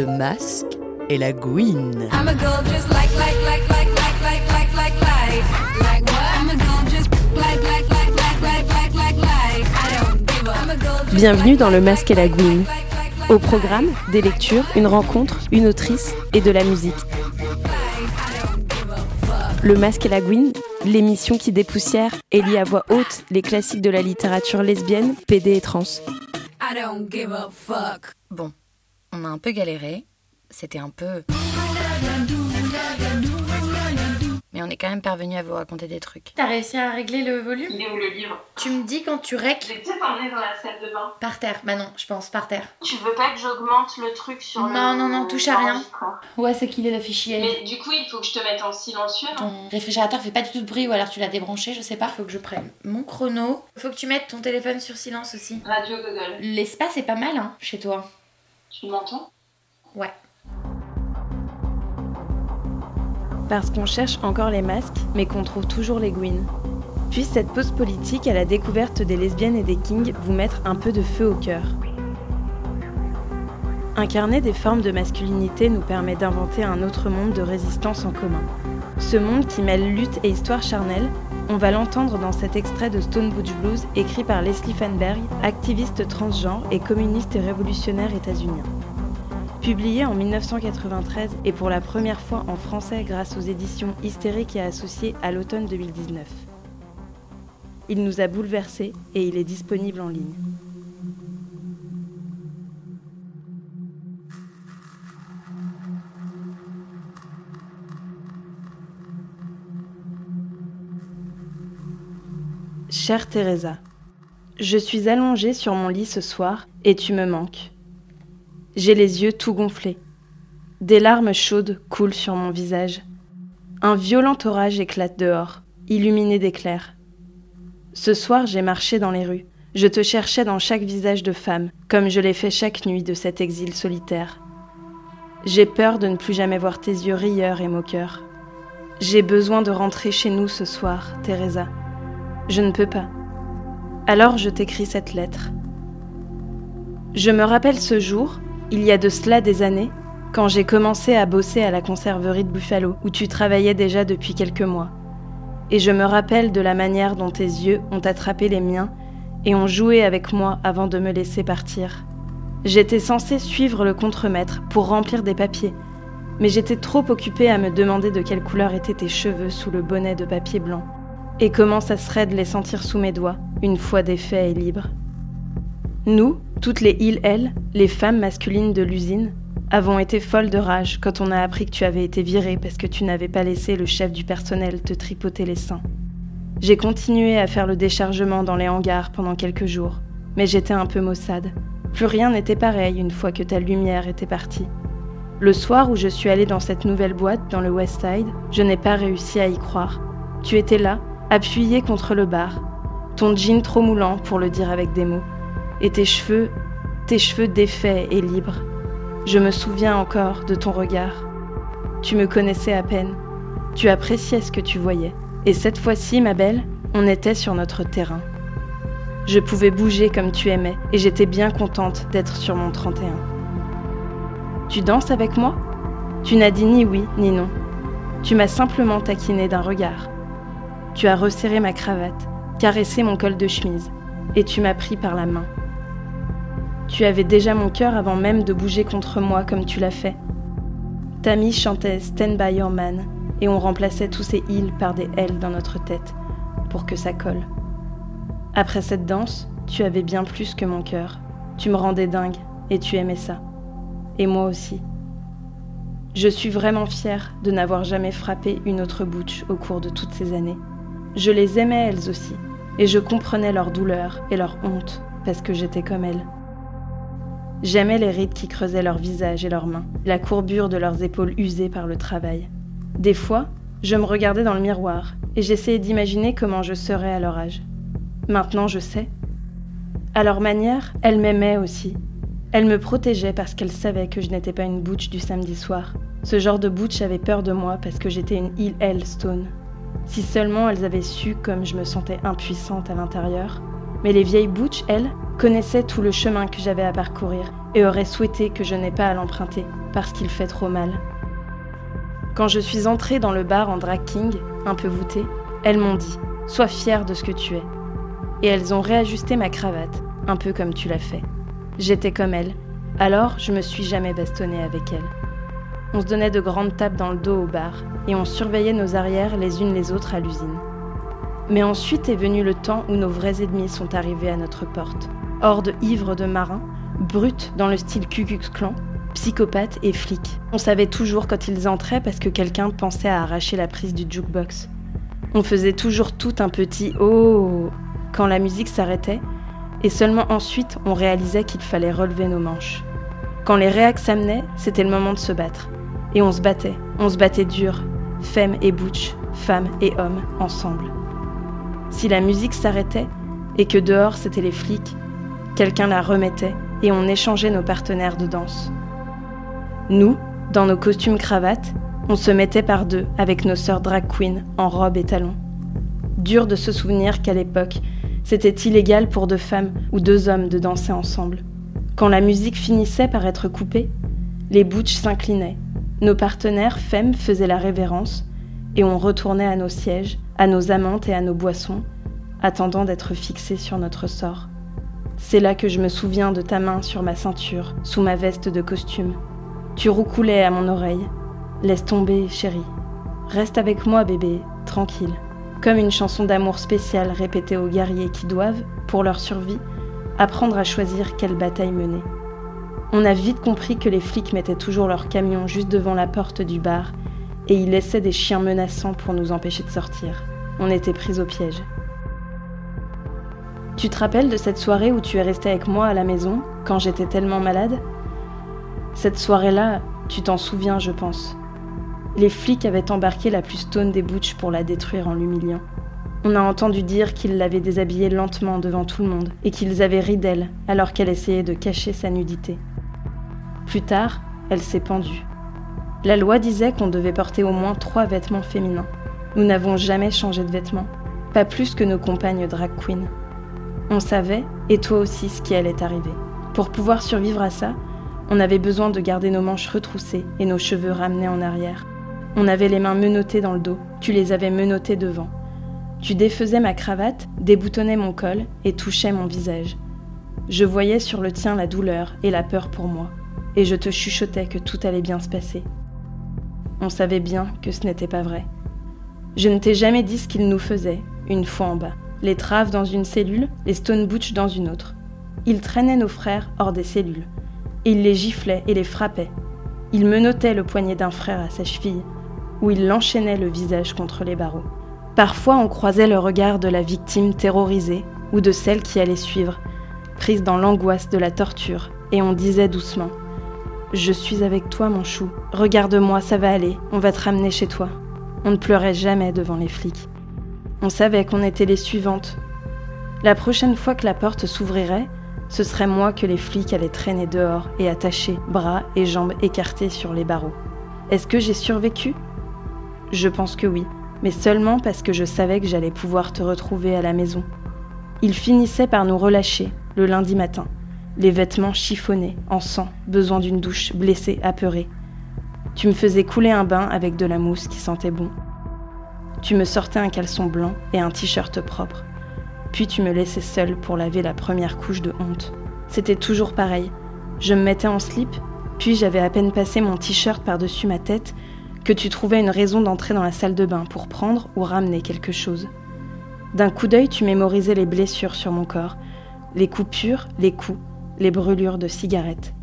le masque et la gouine. Bienvenue dans le masque et la gouine. Au programme, des lectures, une rencontre, une autrice et de la musique. Le Masque et la Gouine, l'émission qui dépoussière et lit à voix haute les classiques de la littérature lesbienne, PD et trans. Bon, on a un peu galéré. C'était un peu. Mais on est quand même parvenu à vous raconter des trucs. T'as réussi à régler le volume Il est où le livre Tu me dis quand tu Je rec vais peut-être emmener dans la salle de bain. par terre. Bah non, je pense par terre. Tu veux pas que j'augmente le truc sur le. Non, non, non, touche à rien. Ouais, c'est qu'il est le fichier. Mais du coup, il faut que je te mette en silencieux. non Ton réfrigérateur fait pas du tout de bruit ou alors tu l'as débranché, je sais pas. Faut que je prenne mon chrono. Faut que tu mettes ton téléphone sur silence aussi. Radio Google. L'espace est pas mal, hein, chez toi. Tu m'entends? Ouais. Parce qu'on cherche encore les masques, mais qu'on trouve toujours les gouines. Puis cette pause politique à la découverte des lesbiennes et des kings vous mettre un peu de feu au cœur. Incarner des formes de masculinité nous permet d'inventer un autre monde de résistance en commun. Ce monde qui mêle lutte et histoire charnelle, on va l'entendre dans cet extrait de Stone Butch Blues écrit par Leslie Fanberg, activiste transgenre et communiste révolutionnaire états-unien. Publié en 1993 et pour la première fois en français grâce aux éditions Hystériques et Associées à l'automne 2019. Il nous a bouleversés et il est disponible en ligne. Chère Teresa, je suis allongée sur mon lit ce soir et tu me manques. J'ai les yeux tout gonflés. Des larmes chaudes coulent sur mon visage. Un violent orage éclate dehors, illuminé d'éclairs. Ce soir, j'ai marché dans les rues. Je te cherchais dans chaque visage de femme, comme je l'ai fait chaque nuit de cet exil solitaire. J'ai peur de ne plus jamais voir tes yeux rieurs et moqueurs. J'ai besoin de rentrer chez nous ce soir, Teresa. Je ne peux pas. Alors je t'écris cette lettre. Je me rappelle ce jour, il y a de cela des années, quand j'ai commencé à bosser à la conserverie de Buffalo, où tu travaillais déjà depuis quelques mois. Et je me rappelle de la manière dont tes yeux ont attrapé les miens et ont joué avec moi avant de me laisser partir. J'étais censée suivre le contremaître pour remplir des papiers, mais j'étais trop occupée à me demander de quelle couleur étaient tes cheveux sous le bonnet de papier blanc, et comment ça serait de les sentir sous mes doigts, une fois défaits et libres. Nous, toutes les îles, elles, les femmes masculines de l'usine, avons été folles de rage quand on a appris que tu avais été virée parce que tu n'avais pas laissé le chef du personnel te tripoter les seins. J'ai continué à faire le déchargement dans les hangars pendant quelques jours, mais j'étais un peu maussade. Plus rien n'était pareil une fois que ta lumière était partie. Le soir où je suis allée dans cette nouvelle boîte dans le West Side, je n'ai pas réussi à y croire. Tu étais là, appuyé contre le bar, ton jean trop moulant pour le dire avec des mots, et tes cheveux, tes cheveux défaits et libres. Je me souviens encore de ton regard. Tu me connaissais à peine. Tu appréciais ce que tu voyais. Et cette fois-ci, ma belle, on était sur notre terrain. Je pouvais bouger comme tu aimais et j'étais bien contente d'être sur mon 31. Tu danses avec moi? Tu n'as dit ni oui ni non. Tu m'as simplement taquiné d'un regard. Tu as resserré ma cravate, caressé mon col de chemise et tu m'as pris par la main. Tu avais déjà mon cœur avant même de bouger contre moi comme tu l'as fait. Tammy chantait Stand by your man et on remplaçait tous ces îles par des L dans notre tête pour que ça colle. Après cette danse, tu avais bien plus que mon cœur. Tu me rendais dingue et tu aimais ça. Et moi aussi. Je suis vraiment fière de n'avoir jamais frappé une autre bouche au cours de toutes ces années. Je les aimais elles aussi et je comprenais leur douleur et leur honte parce que j'étais comme elles. J'aimais les rides qui creusaient leurs visages et leurs mains, la courbure de leurs épaules usées par le travail. Des fois, je me regardais dans le miroir et j'essayais d'imaginer comment je serais à leur âge. Maintenant, je sais. À leur manière, elles m'aimaient aussi. Elles me protégeaient parce qu'elles savaient que je n'étais pas une butch du samedi soir. Ce genre de butch avait peur de moi parce que j'étais une elle stone. Si seulement elles avaient su comme je me sentais impuissante à l'intérieur. Mais les vieilles butch, elles, connaissait tout le chemin que j'avais à parcourir et aurait souhaité que je n'aie pas à l'emprunter parce qu'il fait trop mal. Quand je suis entrée dans le bar en drag king, un peu voûtée, elles m'ont dit Sois fière de ce que tu es. Et elles ont réajusté ma cravate, un peu comme tu l'as fait. J'étais comme elles, alors je me suis jamais bastonnée avec elles. On se donnait de grandes tapes dans le dos au bar et on surveillait nos arrières les unes les autres à l'usine. Mais ensuite est venu le temps où nos vrais ennemis sont arrivés à notre porte. Horde ivre de marins, brutes dans le style Ku Klan, psychopathes et flics. On savait toujours quand ils entraient parce que quelqu'un pensait à arracher la prise du jukebox. On faisait toujours tout un petit oh quand la musique s'arrêtait et seulement ensuite on réalisait qu'il fallait relever nos manches. Quand les réacs s'amenaient, c'était le moment de se battre. Et on se battait, on se battait dur, femmes et butch, femmes et hommes, ensemble. Si la musique s'arrêtait et que dehors c'était les flics, quelqu'un la remettait et on échangeait nos partenaires de danse. Nous, dans nos costumes cravates, on se mettait par deux avec nos sœurs drag queens en robe et talons. Dur de se souvenir qu'à l'époque, c'était illégal pour deux femmes ou deux hommes de danser ensemble. Quand la musique finissait par être coupée, les butch s'inclinaient, nos partenaires femmes faisaient la révérence et on retournait à nos sièges, à nos amantes et à nos boissons, attendant d'être fixés sur notre sort. C'est là que je me souviens de ta main sur ma ceinture, sous ma veste de costume. Tu roucoulais à mon oreille. Laisse tomber, chérie. Reste avec moi, bébé, tranquille. Comme une chanson d'amour spéciale répétée aux guerriers qui doivent, pour leur survie, apprendre à choisir quelle bataille mener. On a vite compris que les flics mettaient toujours leur camion juste devant la porte du bar et ils laissaient des chiens menaçants pour nous empêcher de sortir. On était pris au piège. Tu te rappelles de cette soirée où tu es resté avec moi à la maison quand j'étais tellement malade? Cette soirée-là, tu t'en souviens, je pense. Les flics avaient embarqué la plus stone des butch pour la détruire en l'humiliant. On a entendu dire qu'ils l'avaient déshabillée lentement devant tout le monde et qu'ils avaient ri d'elle alors qu'elle essayait de cacher sa nudité. Plus tard, elle s'est pendue. La loi disait qu'on devait porter au moins trois vêtements féminins. Nous n'avons jamais changé de vêtements, pas plus que nos compagnes drag queen. On savait, et toi aussi, ce qui allait arriver. Pour pouvoir survivre à ça, on avait besoin de garder nos manches retroussées et nos cheveux ramenés en arrière. On avait les mains menottées dans le dos, tu les avais menottées devant. Tu défaisais ma cravate, déboutonnais mon col et touchais mon visage. Je voyais sur le tien la douleur et la peur pour moi, et je te chuchotais que tout allait bien se passer. On savait bien que ce n'était pas vrai. Je ne t'ai jamais dit ce qu'ils nous faisaient, une fois en bas. Les traves dans une cellule, les stone butch dans une autre. Ils traînaient nos frères hors des cellules. Ils les giflaient et les frappaient. Ils menottait le poignet d'un frère à sa cheville, ou ils l'enchaînaient le visage contre les barreaux. Parfois, on croisait le regard de la victime terrorisée ou de celle qui allait suivre, prise dans l'angoisse de la torture, et on disait doucement Je suis avec toi, mon chou. Regarde-moi, ça va aller. On va te ramener chez toi. On ne pleurait jamais devant les flics. On savait qu'on était les suivantes. La prochaine fois que la porte s'ouvrirait, ce serait moi que les flics allaient traîner dehors et attacher, bras et jambes écartés sur les barreaux. Est-ce que j'ai survécu? Je pense que oui mais seulement parce que je savais que j'allais pouvoir te retrouver à la maison. Il finissait par nous relâcher, le lundi matin, les vêtements chiffonnés, en sang, besoin d'une douche, blessé, apeuré. Tu me faisais couler un bain avec de la mousse qui sentait bon. Tu me sortais un caleçon blanc et un t-shirt propre. Puis tu me laissais seule pour laver la première couche de honte. C'était toujours pareil. Je me mettais en slip, puis j'avais à peine passé mon t-shirt par-dessus ma tête que tu trouvais une raison d'entrer dans la salle de bain pour prendre ou ramener quelque chose. D'un coup d'œil, tu mémorisais les blessures sur mon corps, les coupures, les coups, les brûlures de cigarettes.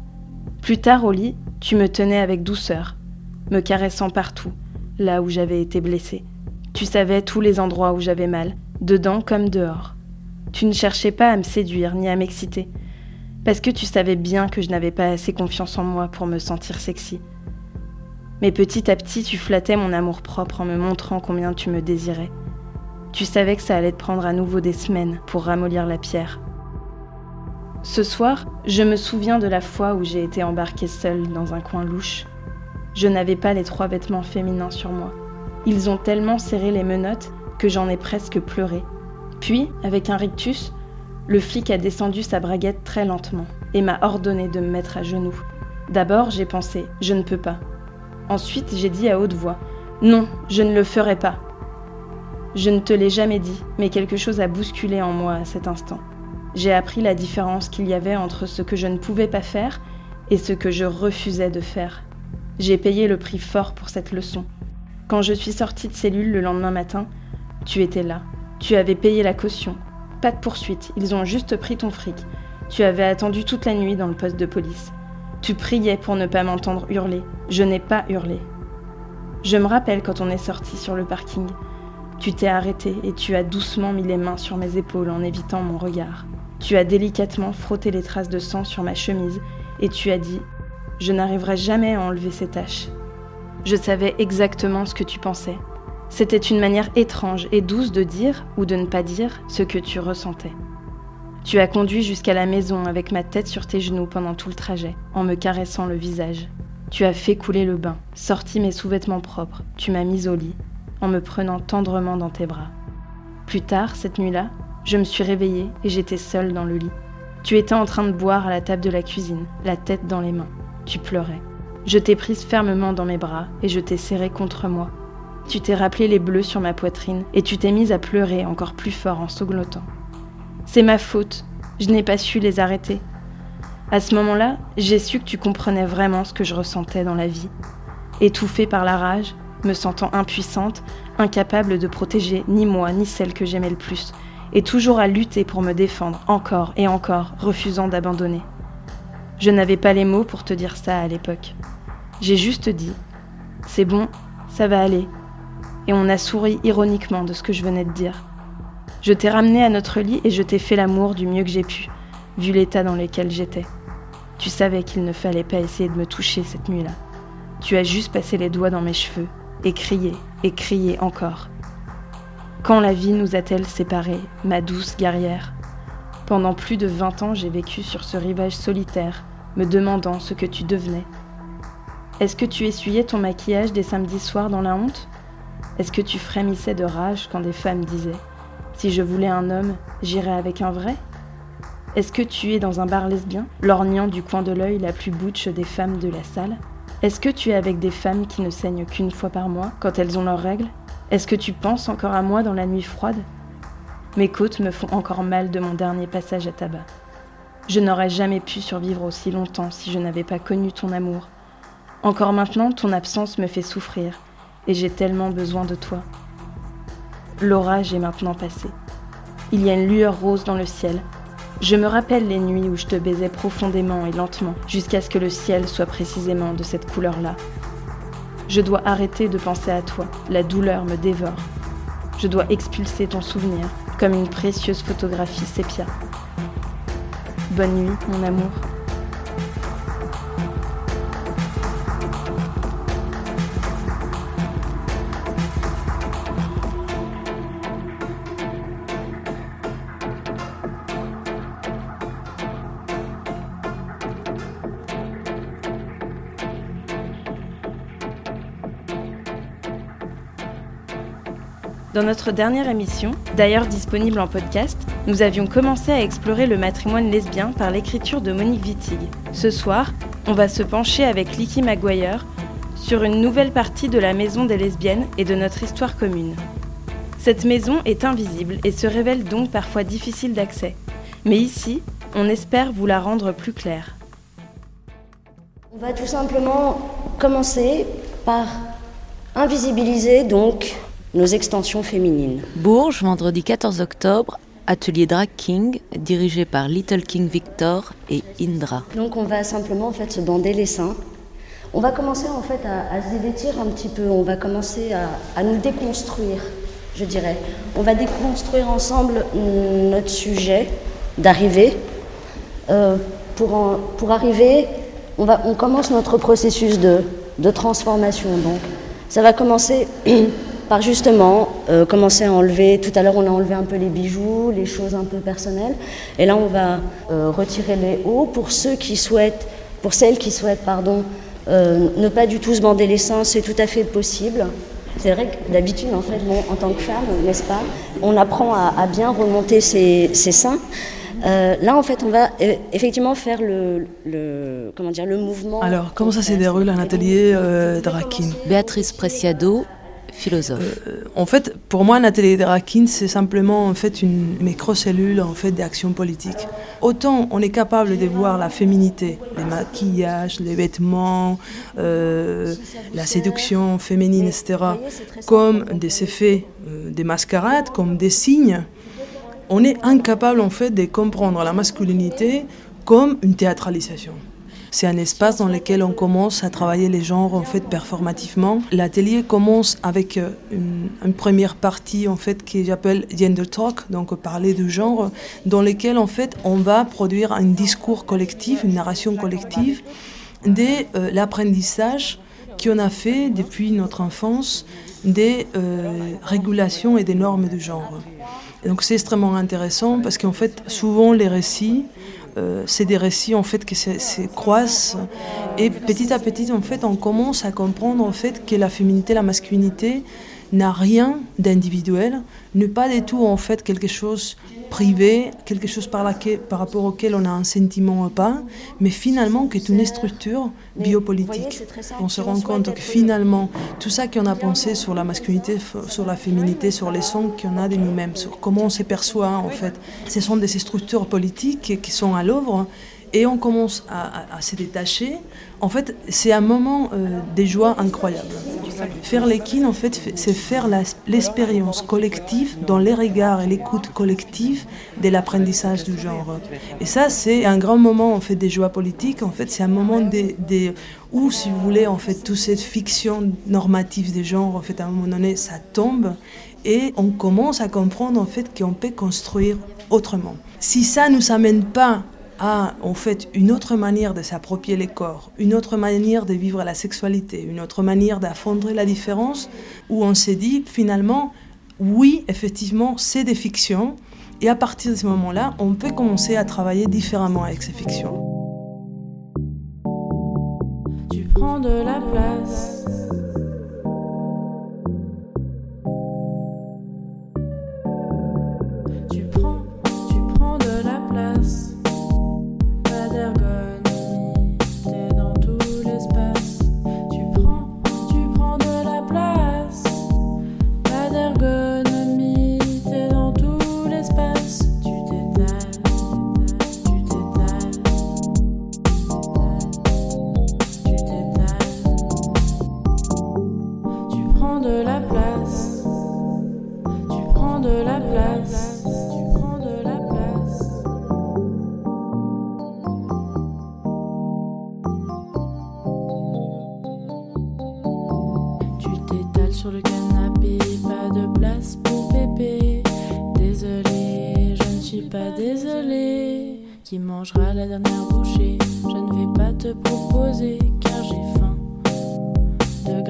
Plus tard au lit, tu me tenais avec douceur, me caressant partout, là où j'avais été blessée. Tu savais tous les endroits où j'avais mal, dedans comme dehors. Tu ne cherchais pas à me séduire ni à m'exciter, parce que tu savais bien que je n'avais pas assez confiance en moi pour me sentir sexy. Mais petit à petit, tu flattais mon amour-propre en me montrant combien tu me désirais. Tu savais que ça allait te prendre à nouveau des semaines pour ramollir la pierre. Ce soir, je me souviens de la fois où j'ai été embarquée seule dans un coin louche. Je n'avais pas les trois vêtements féminins sur moi. Ils ont tellement serré les menottes que j'en ai presque pleuré. Puis, avec un rictus, Le flic a descendu sa braguette très lentement et m'a ordonné de me mettre à genoux. D'abord, j'ai pensé, je ne peux pas. Ensuite, j'ai dit à haute voix, non, je ne le ferai pas. Je ne te l'ai jamais dit, mais quelque chose a bousculé en moi à cet instant. J'ai appris la différence qu'il y avait entre ce que je ne pouvais pas faire et ce que je refusais de faire. J'ai payé le prix fort pour cette leçon. Quand je suis sortie de cellule le lendemain matin, tu étais là. Tu avais payé la caution. Pas de poursuite, ils ont juste pris ton fric. Tu avais attendu toute la nuit dans le poste de police. Tu priais pour ne pas m'entendre hurler. Je n'ai pas hurlé. Je me rappelle quand on est sorti sur le parking. Tu t'es arrêté et tu as doucement mis les mains sur mes épaules en évitant mon regard. Tu as délicatement frotté les traces de sang sur ma chemise et tu as dit ⁇ Je n'arriverai jamais à enlever ces taches ⁇ Je savais exactement ce que tu pensais. C'était une manière étrange et douce de dire ou de ne pas dire ce que tu ressentais. Tu as conduit jusqu'à la maison avec ma tête sur tes genoux pendant tout le trajet, en me caressant le visage. Tu as fait couler le bain, sorti mes sous-vêtements propres, tu m'as mise au lit, en me prenant tendrement dans tes bras. Plus tard, cette nuit-là, je me suis réveillée et j'étais seule dans le lit. Tu étais en train de boire à la table de la cuisine, la tête dans les mains. Tu pleurais. Je t'ai prise fermement dans mes bras et je t'ai serrée contre moi. Tu t'es rappelé les bleus sur ma poitrine et tu t'es mise à pleurer encore plus fort en sanglotant. C'est ma faute, je n'ai pas su les arrêter. À ce moment-là, j'ai su que tu comprenais vraiment ce que je ressentais dans la vie. Étouffée par la rage, me sentant impuissante, incapable de protéger ni moi ni celle que j'aimais le plus, et toujours à lutter pour me défendre, encore et encore, refusant d'abandonner. Je n'avais pas les mots pour te dire ça à l'époque. J'ai juste dit C'est bon, ça va aller. Et on a souri ironiquement de ce que je venais de dire. Je t'ai ramené à notre lit et je t'ai fait l'amour du mieux que j'ai pu, vu l'état dans lequel j'étais. Tu savais qu'il ne fallait pas essayer de me toucher cette nuit-là. Tu as juste passé les doigts dans mes cheveux et crié et crié encore. Quand la vie nous a-t-elle séparés, ma douce guerrière? Pendant plus de vingt ans, j'ai vécu sur ce rivage solitaire, me demandant ce que tu devenais. Est-ce que tu essuyais ton maquillage des samedis soirs dans la honte? Est-ce que tu frémissais de rage quand des femmes disaient ⁇ Si je voulais un homme, j'irais avec un vrai ?⁇ Est-ce que tu es dans un bar lesbien, lorgnant du coin de l'œil la plus bouche des femmes de la salle? Est-ce que tu es avec des femmes qui ne saignent qu'une fois par mois quand elles ont leurs règles? Est-ce que tu penses encore à moi dans la nuit froide? Mes côtes me font encore mal de mon dernier passage à tabac. Je n'aurais jamais pu survivre aussi longtemps si je n'avais pas connu ton amour. Encore maintenant, ton absence me fait souffrir, et j'ai tellement besoin de toi. L'orage est maintenant passé. Il y a une lueur rose dans le ciel. Je me rappelle les nuits où je te baisais profondément et lentement, jusqu'à ce que le ciel soit précisément de cette couleur-là. Je dois arrêter de penser à toi, la douleur me dévore. Je dois expulser ton souvenir, comme une précieuse photographie sépia. Bonne nuit, mon amour. Dans notre dernière émission, d'ailleurs disponible en podcast, nous avions commencé à explorer le matrimoine lesbien par l'écriture de Monique Wittig. Ce soir, on va se pencher avec Licky Maguire sur une nouvelle partie de la maison des lesbiennes et de notre histoire commune. Cette maison est invisible et se révèle donc parfois difficile d'accès. Mais ici, on espère vous la rendre plus claire. On va tout simplement commencer par invisibiliser donc nos extensions féminines. Bourges, vendredi 14 octobre, atelier Drag King, dirigé par Little King Victor et Indra. Donc on va simplement en fait se bander les seins. On va commencer en fait à, à se dévêtir un petit peu, on va commencer à, à nous déconstruire, je dirais. On va déconstruire ensemble notre sujet d'arrivée. Euh, pour, en- pour arriver, on, va, on commence notre processus de, de transformation. Donc ça va commencer par justement euh, commencer à enlever, tout à l'heure on a enlevé un peu les bijoux, les choses un peu personnelles, et là on va euh, retirer les hauts pour ceux qui souhaitent, pour celles qui souhaitent, pardon, euh, ne pas du tout se bander les seins, c'est tout à fait possible. C'est vrai que d'habitude, en fait, bon, en tant que femme, n'est-ce pas, on apprend à, à bien remonter ses, ses seins. Euh, là, en fait, on va euh, effectivement faire le, le- comment dire, le mouvement. Alors, comment ça se déroule un atelier euh, drag king Béatrice Preciado, Euh, En fait, pour moi, drag king, c'est simplement en fait une microcellule en fait d'action politique. Autant on est capable de voir la féminité, les maquillages, les vêtements, euh, la séduction féminine, etc., comme des effets, euh, des mascarades, comme des signes, on est incapable en fait de comprendre la masculinité comme une théâtralisation. C'est un espace dans lequel on commence à travailler les genres en fait performativement. L'atelier commence avec euh, une, première partie en fait que j'appelle gender talk, donc parler de genre, dans lequel en fait on va produire un discours collectif, une narration collective de euh, l'apprentissage qu'on a fait depuis notre enfance des euh, régulations et des normes de genre. Donc c'est extrêmement intéressant parce qu'en fait souvent les récits euh, c'est des récits en fait qui se, se croisent. Et petit à petit en fait on commence à comprendre en fait que la féminité, la masculinité n'a rien d'individuel, n'est pas du tout en fait quelque chose privé, quelque chose par, laquelle, par rapport auquel on a un sentiment ou pas, mais finalement qui est une structure biopolitique. On se rend compte que finalement tout ça qu'on a pensé sur la masculinité, sur la féminité, sur les sons qu'on a de nous-mêmes, sur comment on se perçoit en fait, ce sont des structures politiques qui sont à l'œuvre et on commence à, se détacher. En fait, c'est un moment euh, de joie incroyable. Faire l'équine, en fait, c'est faire l'expérience collective dans les regards et l'écoute collective de l'apprentissage du genre. Et ça, c'est un grand moment en fait des joies politiques. En fait, c'est un moment des, des- où, si vous voulez, en fait, toute cette fiction normative des genres, en fait, à un moment donné, ça tombe et on commence à comprendre en fait qu'on peut construire autrement. Si ça ne nous amène pas à en fait une autre manière de s'approprier les corps, une autre manière de vivre la sexualité, une autre manière d'affronter la différence, où on s'est dit finalement oui effectivement c'est des fictions et à partir de ce moment-là on peut commencer à travailler différemment avec ces fictions. Tu prends de la place. Pas de place pour pépé. Désolé, je ne suis pas désolée. Qui mangera la dernière bouchée? Je ne vais pas te proposer car j'ai faim de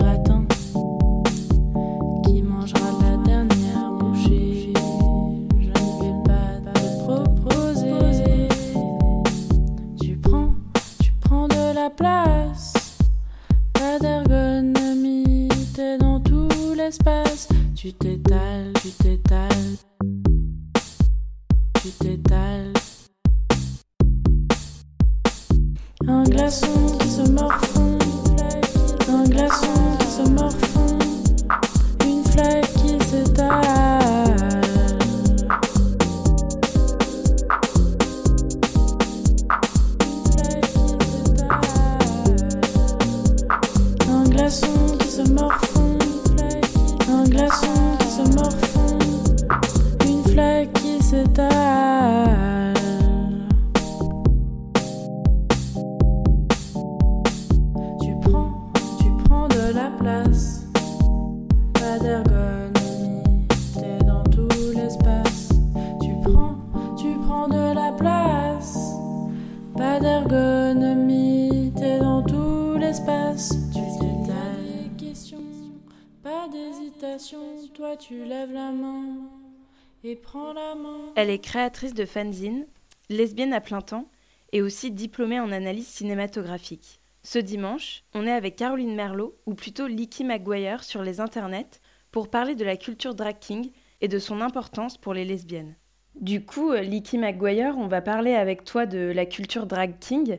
Tu t'étales, Elle est créatrice de fanzine, lesbienne à plein temps et aussi diplômée en analyse cinématographique. Ce dimanche, on est avec Caroline Merlot, ou plutôt Licky McGuire, sur les internets pour parler de la culture drag king et de son importance pour les lesbiennes. Du coup, euh, Licky McGuire, on va parler avec toi de la culture drag king.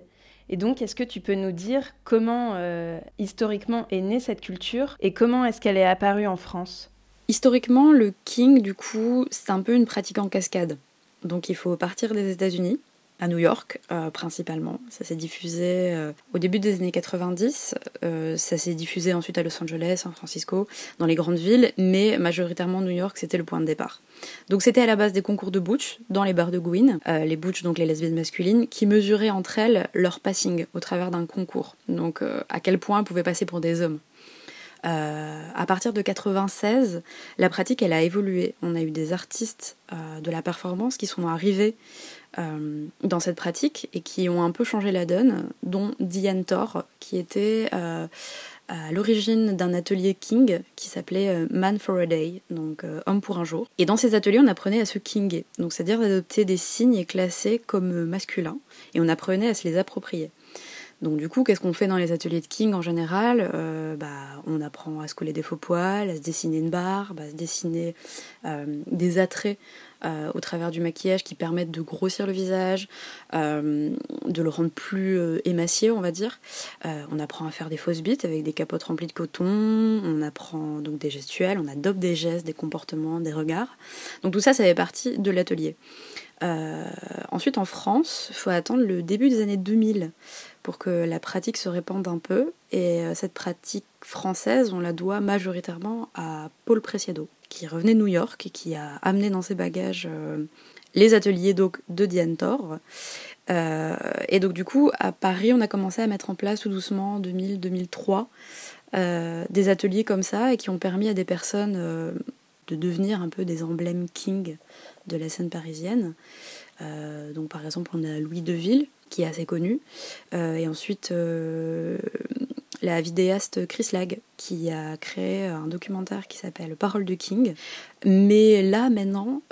Et donc, est-ce que tu peux nous dire comment euh, historiquement est née cette culture et comment est-ce qu'elle est apparue en France? Historiquement, le king, du coup, c'est un peu une pratique en cascade. Donc il faut partir des États-Unis, à New York euh, principalement. Ça s'est diffusé euh, au début des années 90. Euh, ça s'est diffusé ensuite à Los Angeles, San Francisco, dans les grandes villes, mais majoritairement New York, c'était le point de départ. Donc c'était à la base des concours de butch dans les bars de Gwyn, les butch donc les lesbiennes masculines, qui mesuraient entre elles leur passing au travers d'un concours. Donc à quel point elles pouvaient passer pour des hommes. Euh, à partir de 96, la pratique elle a évolué. On a eu des artistes euh, de la performance qui sont arrivés euh, dans cette pratique et qui ont un peu changé la donne, dont Diane Thor, qui était à l'origine d'un atelier King qui s'appelait Man for a Day, donc homme pour un jour. Et dans ces ateliers, on apprenait à se kinguer, donc c'est-à-dire d'adopter des signes classés comme masculins, et on apprenait à se les approprier. Donc du coup, qu'est-ce qu'on fait dans les ateliers de King en général? Euh, bah, On apprend à se coller des faux poils, à se dessiner une barbe, à se dessiner euh, des attraits euh, au travers du maquillage qui permettent de grossir le visage, de le rendre plus émacié, on va dire. On apprend à faire des fausses bites avec des capotes remplies de coton, on apprend donc des gestuels, on adopte des gestes, des comportements, des regards. Donc tout ça, ça fait partie de l'atelier. Euh, ensuite, en France, il faut attendre le début des années 2000 pour que la pratique se répande un peu. Et euh, cette pratique française, on la doit majoritairement à Paul Preciado, qui revenait de New York et qui a amené dans ses bagages euh, les ateliers de Diane Thor. Et donc du coup, à Paris, on a commencé à mettre en place tout doucement en 2000-2003 euh, des ateliers comme ça et qui ont permis à des personnes de devenir un peu des emblèmes king de la scène parisienne. Euh, donc par exemple, on a Louis Deville, qui est assez connu, Euh, et ensuite euh, la vidéaste Chris Lag, qui a créé un documentaire qui s'appelle Parole de King. Mais là, maintenant,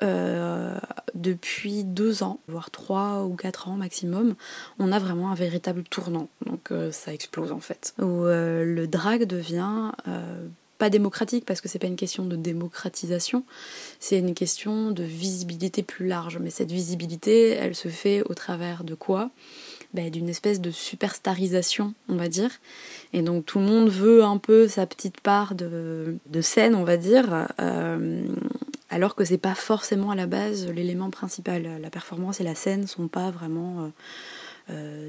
depuis deux ans, voire trois ou quatre ans maximum, on a vraiment un véritable tournant. Donc ça explose en fait. Où le drag devient pas démocratique parce que c'est pas une question de démocratisation, c'est une question de visibilité plus large. Mais cette visibilité, elle se fait au travers de quoi? Ben, D'une espèce de superstarisation, on va dire. Et donc tout le monde veut un peu sa petite part de, de scène, on va dire. euh, alors que c'est pas forcément à la base l'élément principal. La performance et la scène sont pas vraiment euh,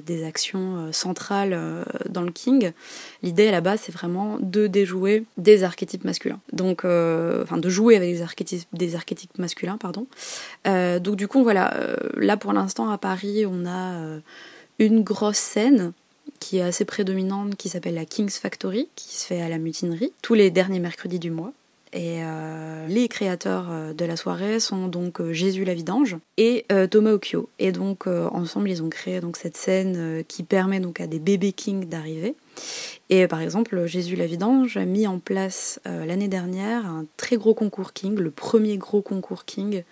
des actions euh, centrales euh, dans le King. L'idée base, c'est vraiment de déjouer des archétypes masculins. Donc, euh, enfin, de jouer avec des archétypes, des archétypes masculins, pardon. Euh, donc, du coup, voilà, euh, là pour l'instant à Paris, on a euh, une grosse scène qui est assez prédominante, qui s'appelle la King's Factory, qui se fait à la mutinerie, tous les derniers mercredis du mois. Et euh, les créateurs euh, de la soirée sont donc euh, Jésus la Vidange et Thomas Occhio. Et donc ensemble, ils ont créé donc cette scène qui permet donc à des bébés kings d'arriver. Et par exemple, Jésus la Vidange a mis en place l'année dernière un très gros concours king, le premier gros concours king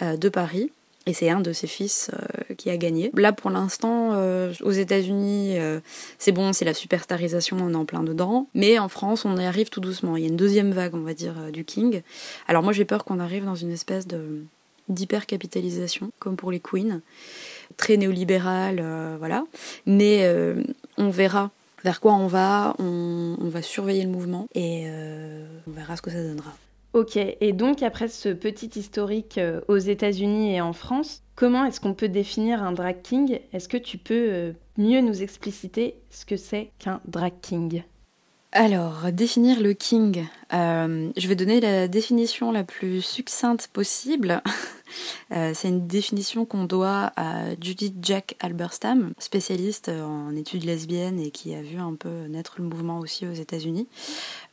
de Paris. Et c'est un de ses fils euh, qui a gagné. Là, pour l'instant, euh, aux États-Unis, euh, c'est bon, c'est la superstarisation, on est en plein dedans. Mais en France, on y arrive tout doucement. Il y a une deuxième vague, on va dire, du King. Alors moi, j'ai peur qu'on arrive dans une espèce de d'hypercapitalisation, comme pour les queens, très néolibérale, voilà. Mais on verra vers quoi on va, on, va surveiller le mouvement et on verra ce que ça donnera. Ok, et donc après ce petit historique euh, aux États-Unis et en France, comment est-ce qu'on peut définir un drag king? Est-ce que tu peux euh, mieux nous expliciter ce que c'est qu'un drag king? Alors, définir le king. Euh, je vais donner la définition la plus succincte possible. C'est une définition qu'on doit à Judith Jack Alberstam, spécialiste en études lesbiennes et qui a vu un peu naître le mouvement aussi aux États-Unis.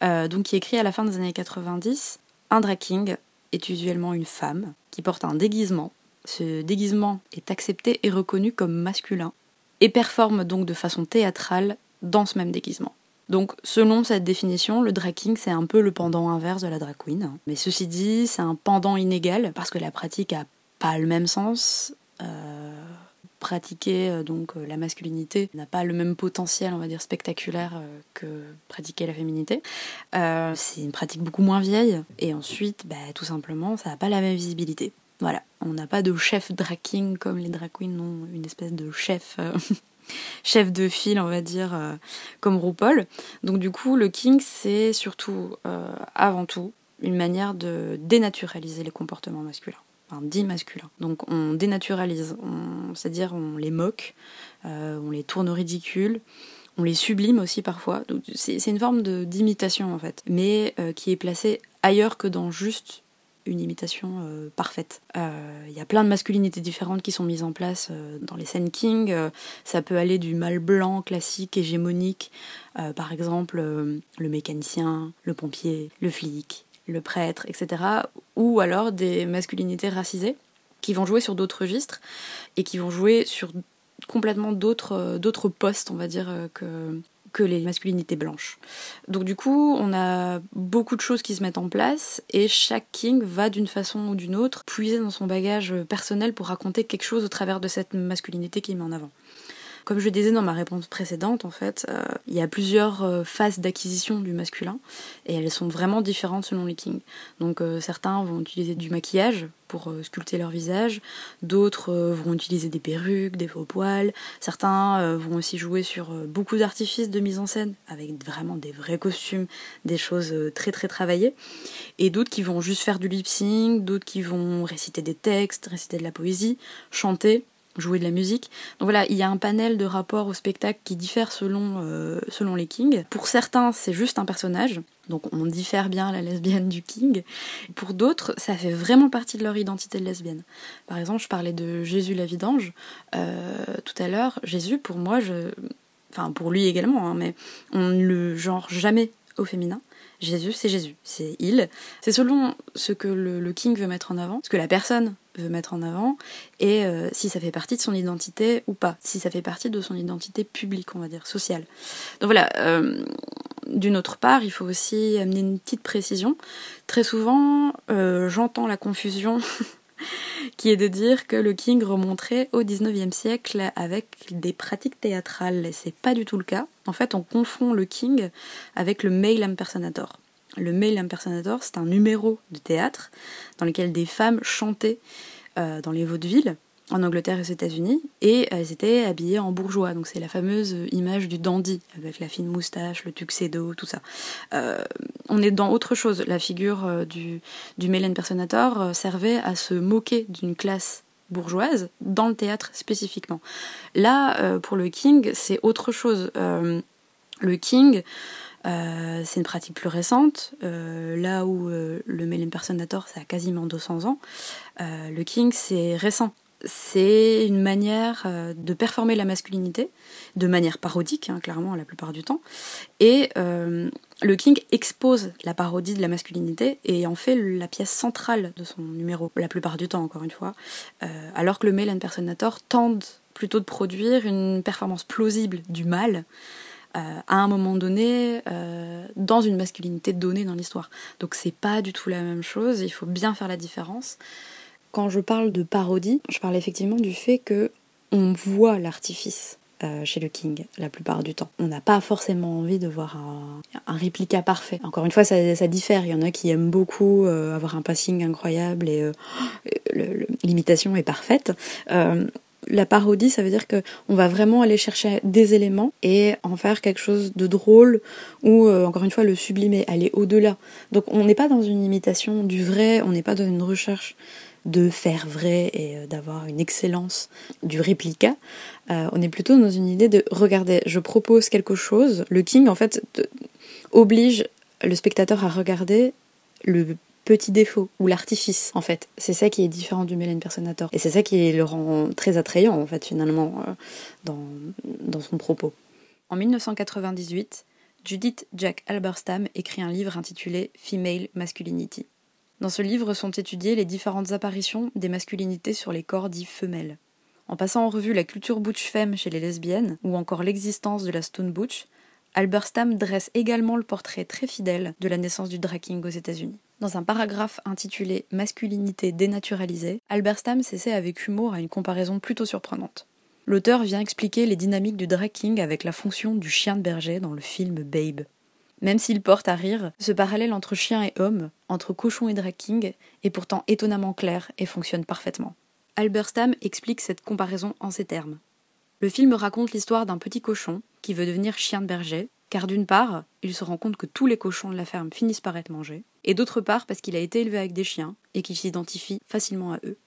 Donc, qui écrit à la fin des années 90 Un drag king est usuellement une femme qui porte un déguisement. Ce déguisement est accepté et reconnu comme masculin et performe donc de façon théâtrale dans ce même déguisement. Donc, selon cette définition, le drag king, c'est un peu le pendant inverse de la drag queen. Mais ceci dit, c'est un pendant inégal parce que la pratique a pas le même sens. Euh, pratiquer euh, donc euh, la masculinité n'a pas le même potentiel, on va dire, spectaculaire euh, que pratiquer la féminité. C'est une pratique beaucoup moins vieille et ensuite, bah, tout simplement, ça n'a pas la même visibilité. Voilà, on n'a pas de chef drag king comme les drag queens ont une espèce de chef. chef de file, on va dire, comme RuPaul. Donc du coup, le king, c'est surtout, avant tout, une manière de dénaturaliser les comportements masculins, enfin dits masculins. Donc on dénaturalise, c'est-à-dire on les moque, euh, on les tourne au ridicule, on les sublime aussi parfois. C'est une forme d'imitation en fait, mais euh, qui est placée ailleurs que dans juste une imitation euh, parfaite. Il y a plein de masculinités différentes qui sont mises en place dans les scènes King. Ça peut aller du mâle blanc classique, hégémonique, par exemple le mécanicien, le pompier, le flic, le prêtre, etc. Ou alors des masculinités racisées qui vont jouer sur d'autres registres et qui vont jouer sur complètement d'autres euh, postes, on va dire, euh, que, que les masculinités blanches. Donc du coup, on a beaucoup de choses qui se mettent en place et chaque king va d'une façon ou d'une autre puiser dans son bagage personnel pour raconter quelque chose au travers de cette masculinité qu'il met en avant. Comme je le disais dans ma réponse précédente, en fait, euh, il y a plusieurs euh, phases d'acquisition du masculin et elles sont vraiment différentes selon les kings. Donc euh, certains vont utiliser du maquillage pour sculpter leur visage, d'autres vont utiliser des perruques, des faux poils, certains vont aussi jouer sur beaucoup d'artifices de mise en scène avec vraiment des vrais costumes, des choses très très travaillées, et d'autres qui vont juste faire du lip sync, d'autres qui vont réciter des textes, réciter de la poésie, chanter jouer de la musique. Donc voilà, il y a un panel de rapports au spectacle qui diffère selon, euh, selon les kings. Pour certains, c'est juste un personnage, donc on diffère bien la lesbienne du king. Pour d'autres, ça fait vraiment partie de leur identité de lesbienne. Par exemple, je parlais de Jésus la vidange euh, tout à l'heure. Jésus, pour moi, enfin pour lui également, hein, mais on ne le genre jamais au féminin. Jésus, c'est Jésus, c'est il. C'est selon ce que le, king veut mettre en avant, ce que la personne veut mettre en avant, et euh, si ça fait partie de son identité ou pas, si ça fait partie de son identité publique, on va dire, sociale. Donc voilà, euh, d'une autre part, il faut aussi amener une petite précision. Très souvent, euh, j'entends la confusion qui est de dire que le king remonterait au 19e siècle avec des pratiques théâtrales, c'est pas du tout le cas. En fait, on confond le king avec le male impersonator. Le male impersonator, c'est un numéro de théâtre dans lequel des femmes chantaient euh, dans les vaudevilles en Angleterre et aux États-Unis et elles étaient habillées en bourgeois. Donc c'est la fameuse image du dandy avec la fine moustache, le tuxedo, tout ça. Euh, on est dans autre chose. La figure euh, du, du male impersonator euh, servait à se moquer d'une classe bourgeoise dans le théâtre spécifiquement. Là, euh, pour le king, c'est autre chose. Euh, le king, euh, c'est une pratique plus récente, euh, là où euh, le male impersonator, ça a quasiment 200 ans. Euh, le king, c'est récent. C'est une manière euh, de performer la masculinité, de manière parodique, hein, clairement, la plupart du temps. Et euh, le king expose la parodie de la masculinité et en fait la pièce centrale de son numéro, la plupart du temps, encore une fois. Euh, alors que le male tente plutôt de produire une performance plausible du mal à un moment donné dans une masculinité donnée dans l'histoire. Donc c'est pas du tout la même chose, il faut bien faire la différence. Quand je parle de parodie, je parle effectivement du fait que on voit l'artifice euh, chez le King la plupart du temps. On n'a pas forcément envie de voir un, un réplica parfait. Encore une fois, ça, diffère. Il y en a qui aiment beaucoup euh, avoir un passing incroyable et euh, l'imitation est parfaite. La parodie, ça veut dire que on va vraiment aller chercher des éléments et en faire quelque chose de drôle ou encore une fois le sublimer, aller au-delà. Donc on n'est pas dans une imitation du vrai, on n'est pas dans une recherche de faire vrai et euh, d'avoir une excellence du réplica. Euh, on est plutôt dans une idée de regarder, je propose quelque chose. Le King en fait oblige le spectateur à regarder le petit défaut ou l'artifice en fait. C'est ça qui est différent du male impersonator et c'est ça qui le rend très attrayant en fait finalement euh, dans, dans son propos. En 1998, Judith Jack Alberstam écrit un livre intitulé Female Masculinity. Dans ce livre sont étudiées les différentes apparitions des masculinités sur les corps dits femelles. En passant en revue la culture butch femme chez les lesbiennes, ou encore l'existence de la stone butch, Alberstam dresse également le portrait très fidèle de la naissance du drag king aux États-Unis. Dans un paragraphe intitulé Masculinité dénaturalisée, Alberstam s'essaie avec humour à une comparaison plutôt surprenante. L'auteur vient expliquer les dynamiques du drag king avec la fonction du chien de berger dans le film Babe. Même s'il porte à rire, ce parallèle entre chien et homme, entre cochon et drag king, est pourtant étonnamment clair et fonctionne parfaitement. Albert Stam explique cette comparaison en ces termes. Le film raconte l'histoire d'un petit cochon qui veut devenir chien de berger, car d'une part, il se rend compte que tous les cochons de la ferme finissent par être mangés, et d'autre part parce qu'il a été élevé avec des chiens et qu'il s'identifie facilement à eux.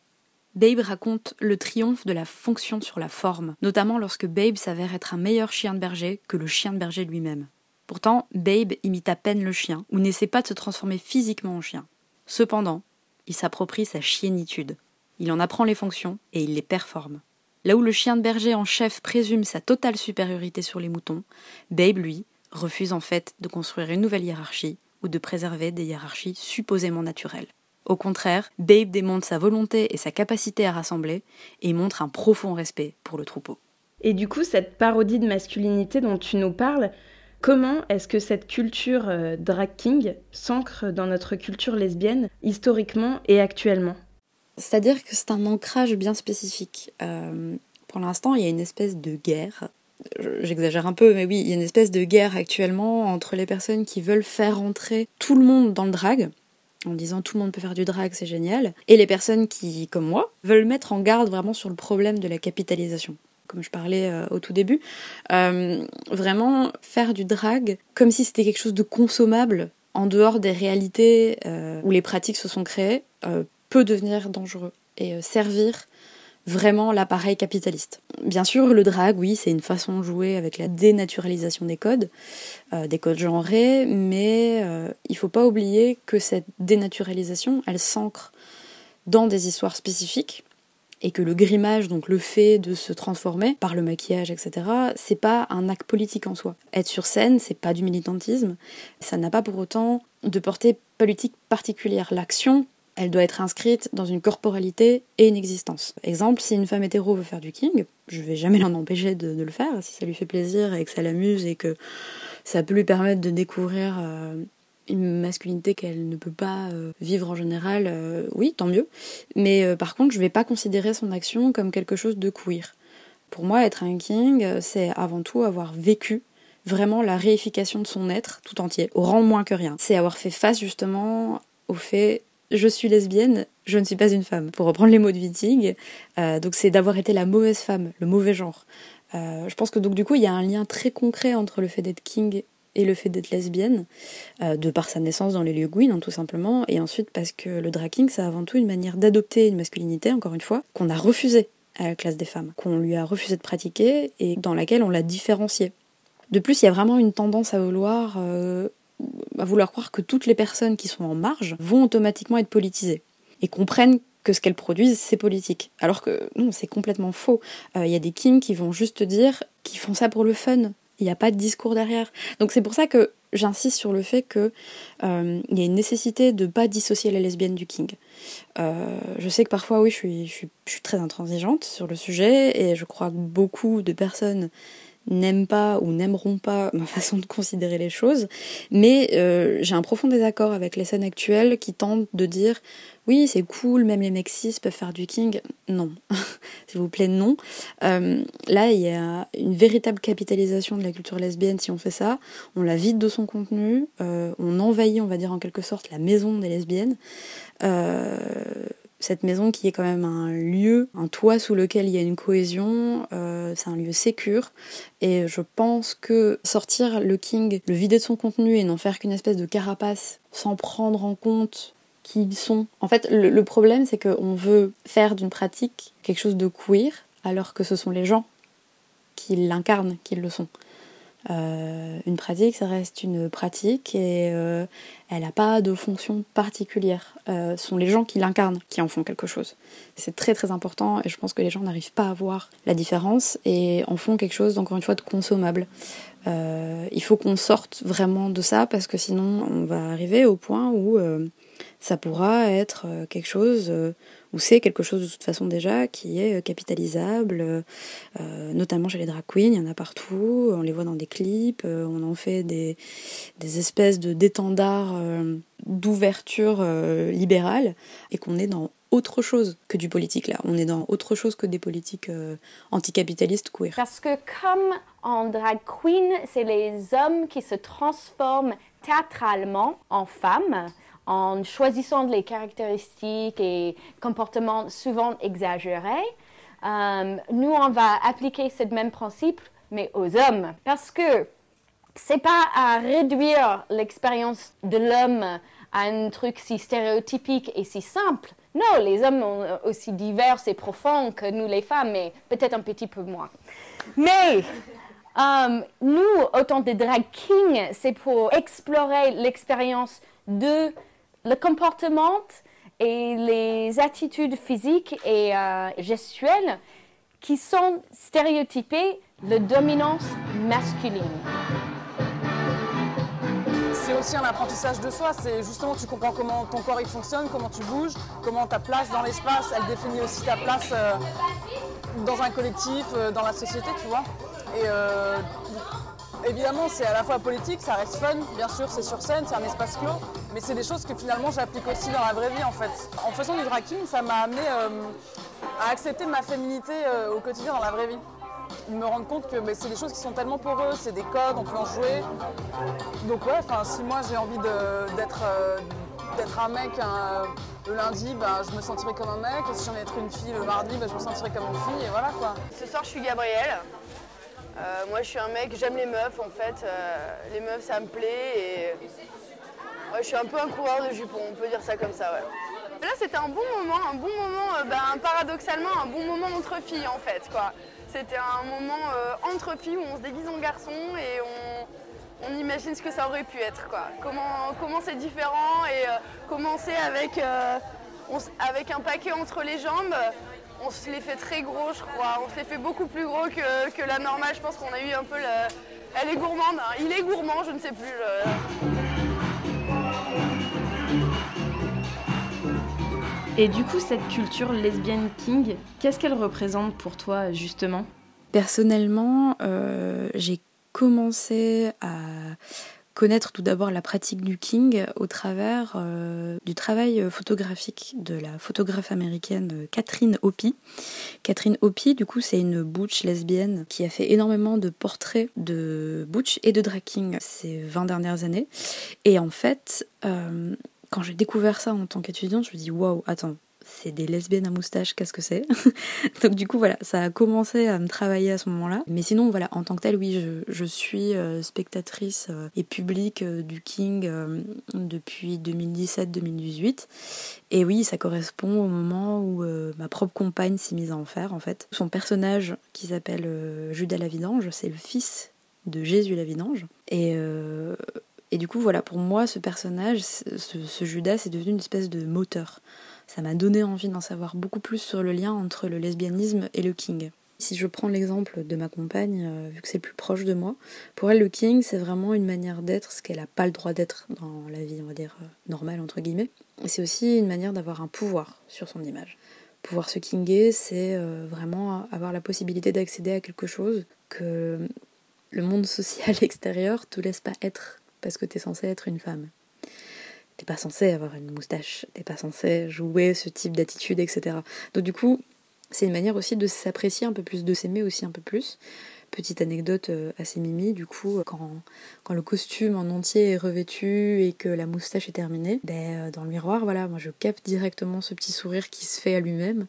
Babe raconte le triomphe de la fonction sur la forme, notamment lorsque Babe s'avère être un meilleur chien de berger que le chien de berger lui-même. Pourtant, Babe imite à peine le chien, ou n'essaie pas de se transformer physiquement en chien. Cependant, il s'approprie sa chiennitude. Il en apprend les fonctions et il les performe. Là où le chien de berger en chef présume sa totale supériorité sur les moutons, Babe, lui, refuse en fait de construire une nouvelle hiérarchie ou de préserver des hiérarchies supposément naturelles. Au contraire, Babe démontre sa volonté et sa capacité à rassembler et montre un profond respect pour le troupeau. Et du coup, cette parodie de masculinité dont tu nous parles, comment est-ce que cette culture euh, drag king s'ancre dans notre culture lesbienne, historiquement et actuellement? C'est-à-dire que c'est un ancrage bien spécifique. Euh, pour l'instant, il y a une espèce de guerre. J'exagère un peu, mais oui, il y a une espèce de guerre actuellement entre les personnes qui veulent faire entrer tout le monde dans le drag, en disant tout le monde peut faire du drag, c'est génial, et les personnes qui, comme moi, veulent mettre en garde vraiment sur le problème de la capitalisation comme je parlais euh, au tout début, euh, vraiment faire du drag comme si c'était quelque chose de consommable en dehors des réalités euh, où les pratiques se sont créées, peut devenir dangereux et servir vraiment l'appareil capitaliste. Bien sûr, le drag, oui, c'est une façon de jouer avec la dénaturalisation des codes, des codes genrés, mais euh, il faut pas oublier que cette dénaturalisation, elle s'ancre dans des histoires spécifiques et que le grimage, donc le fait de se transformer par le maquillage, etc., c'est pas un acte politique en soi. Être sur scène, c'est pas du militantisme, ça n'a pas pour autant de portée politique particulière. L'action, elle doit être inscrite dans une corporalité et une existence. Exemple, si une femme hétéro veut faire du king, je vais jamais l'en empêcher de, le faire, si ça lui fait plaisir et que ça l'amuse et que ça peut lui permettre de découvrir euh, une masculinité qu'elle ne peut pas euh, vivre en général, euh, oui, tant mieux. Mais euh, par contre, je vais pas considérer son action comme quelque chose de queer. Pour moi, être un king, c'est avant tout avoir vécu vraiment la réification de son être tout entier, au rang moins que rien. C'est avoir fait face justement au fait je suis lesbienne, je ne suis pas une femme. Pour reprendre les mots de Wittig, donc c'est d'avoir été la mauvaise femme, le mauvais genre. Je pense que donc du coup il y a un lien très concret entre le fait d'être king et le fait d'être lesbienne, euh, de par sa naissance dans les lieux Gwyn, hein, tout simplement, et ensuite parce que le drag king, c'est avant tout une manière d'adopter une masculinité, encore une fois, qu'on a refusée à la classe des femmes, qu'on lui a refusé de pratiquer et dans laquelle on l'a différenciée. De plus, il y a vraiment une tendance à vouloir, euh, à vouloir croire que toutes les personnes qui sont en marge vont automatiquement être politisées et comprennent que ce qu'elles produisent, c'est politique. Alors que non, c'est complètement faux. Euh, Il y a des kings qui vont juste dire qu'ils font ça pour le fun. Il n'y a pas de discours derrière. Donc c'est pour ça que j'insiste sur le fait que euh, y a une nécessité de pas dissocier la lesbienne du king. Euh, je sais que parfois, oui, je suis très intransigeante sur le sujet et je crois que beaucoup de personnes n'aiment pas ou n'aimeront pas ma façon de considérer les choses, mais euh, j'ai un profond désaccord avec les scènes actuelles qui tentent de dire oui c'est cool, même les mecs cis peuvent faire du king. Non, s'il vous plaît non. Euh, là il y a une véritable capitalisation de la culture lesbienne si on fait ça, on la vide de son contenu, euh, on envahit on va dire en quelque sorte la maison des lesbiennes. Cette maison qui est quand même un lieu, un toit sous lequel il y a une cohésion, euh, c'est un lieu sécure. Et je pense que sortir le King, le vider de son contenu et n'en faire qu'une espèce de carapace sans prendre en compte qui ils sont. En fait, le, le problème, c'est qu'on veut faire d'une pratique quelque chose de queer, alors que ce sont les gens qui l'incarnent, qui le sont. Euh, une pratique, ça reste une pratique et euh, elle n'a pas de fonction particulière. Euh, ce sont les gens qui l'incarnent qui en font quelque chose. C'est très très important et je pense que les gens n'arrivent pas à voir la différence et en font quelque chose, encore une fois, de consommable. Euh, il faut qu'on sorte vraiment de ça parce que sinon on va arriver au point où euh, ça pourra être euh, quelque chose ou c'est quelque chose de toute façon déjà qui est capitalisable, euh, notamment chez les drag queens, il y en a partout, on les voit dans des clips, euh, on en fait des, des espèces de d'étendards euh, d'ouverture libérale et qu'on est dans autre chose que du politique là. On est dans autre chose que des politiques euh, anticapitalistes queer. Parce que comme en drag queen, c'est les hommes qui se transforment théâtralement en femmes en choisissant les caractéristiques et comportements souvent exagérés. Euh, nous, on va appliquer ce même principe, mais aux hommes. Parce que c'est pas à réduire l'expérience de l'homme à un truc si stéréotypique et si simple. Non, les hommes sont aussi divers et profonds que nous les femmes, mais peut-être un petit peu moins. Mais euh, nous, autant de drag kings, c'est pour explorer l'expérience de le comportement et les attitudes physiques et euh, gestuelles qui sont stéréotypées de dominance masculine. C'est aussi un apprentissage de soi, c'est justement tu comprends comment ton corps il fonctionne, comment tu bouges, comment ta place dans l'espace, elle définit aussi ta place euh, dans un collectif, euh, dans la société, tu vois. Évidemment c'est à la fois politique, ça reste fun, bien sûr c'est sur scène, c'est un espace clos, mais c'est des choses que finalement j'applique aussi dans la vraie vie en fait. En faisant du drag ça m'a amené à accepter ma féminité au quotidien dans la vraie vie me rendre compte que c'est des choses qui sont tellement poreuses, c'est des codes, on peut en jouer. Donc ouais, si moi j'ai envie d'être euh, d'être un mec le lundi, bah, je me sentirai comme un mec, et si j'ai envie d'être une fille le mardi, bah, je me sentirai comme une fille, et voilà quoi. Ce soir je suis Gabrielle. Euh, moi je suis un mec, j'aime les meufs en fait, euh, les meufs ça me plaît et je suis un peu un coureur de jupons, on peut dire ça comme ça ouais. Là c'était un bon moment, un bon moment, ben, paradoxalement un bon moment entre filles en fait quoi. C'était un moment euh, entre filles où on se déguise en garçon et on, imagine ce que ça aurait pu être. Quoi. Comment, comment c'est différent et euh, commencer avec, euh, avec un paquet entre les jambes. On se les fait très gros, je crois. On se les fait beaucoup plus gros que, la normale. Je pense qu'on a eu un peu le... Elle est gourmande. Hein. Il est gourmand, je ne sais plus. Et du coup, cette culture lesbienne king, qu'est-ce qu'elle représente pour toi justement? Personnellement, euh, j'ai commencé à connaître tout d'abord la pratique du king au travers euh, du travail photographique de la photographe américaine Catherine Opie. Catherine Opie, du coup, c'est une butch lesbienne qui a fait énormément de portraits de butch et de drag king ces 20 dernières années. Et en fait, euh, quand j'ai découvert ça en tant qu'étudiante, je me dis waouh, attends, c'est des lesbiennes à moustache, qu'est-ce que c'est Donc du coup voilà, ça a commencé à me travailler à ce moment-là. Mais sinon voilà, en tant que telle, oui, je, suis euh, spectatrice euh, et publique euh, du King depuis 2017-2018. Et oui, ça correspond au moment où ma propre compagne s'est mise à en faire en fait. Son personnage qui s'appelle Judas la Vidange, c'est le fils de Jésus la Vidange. Et et du coup, voilà, pour moi, ce personnage, ce, Judas, est devenu une espèce de moteur. Ça m'a donné envie d'en savoir beaucoup plus sur le lien entre le lesbianisme et le king. Si je prends l'exemple de ma compagne, euh, vu que c'est plus proche de moi, pour elle, le king, c'est vraiment une manière d'être, ce qu'elle n'a pas le droit d'être dans la vie, on va dire, euh, normale, entre guillemets. Et c'est aussi une manière d'avoir un pouvoir sur son image. Pouvoir se kinguer, c'est euh, vraiment avoir la possibilité d'accéder à quelque chose que le monde social extérieur te laisse pas être parce que t'es censé être une femme. T'es pas censé avoir une moustache, t'es pas censé jouer ce type d'attitude, etc. Donc du coup, c'est une manière aussi de s'apprécier un peu plus, de s'aimer aussi un peu plus. Petite anecdote euh, assez mimi, du coup, quand, quand le costume en entier est revêtu et que la moustache est terminée, ben, euh, dans le miroir, voilà, moi je capte directement ce petit sourire qui se fait à lui-même.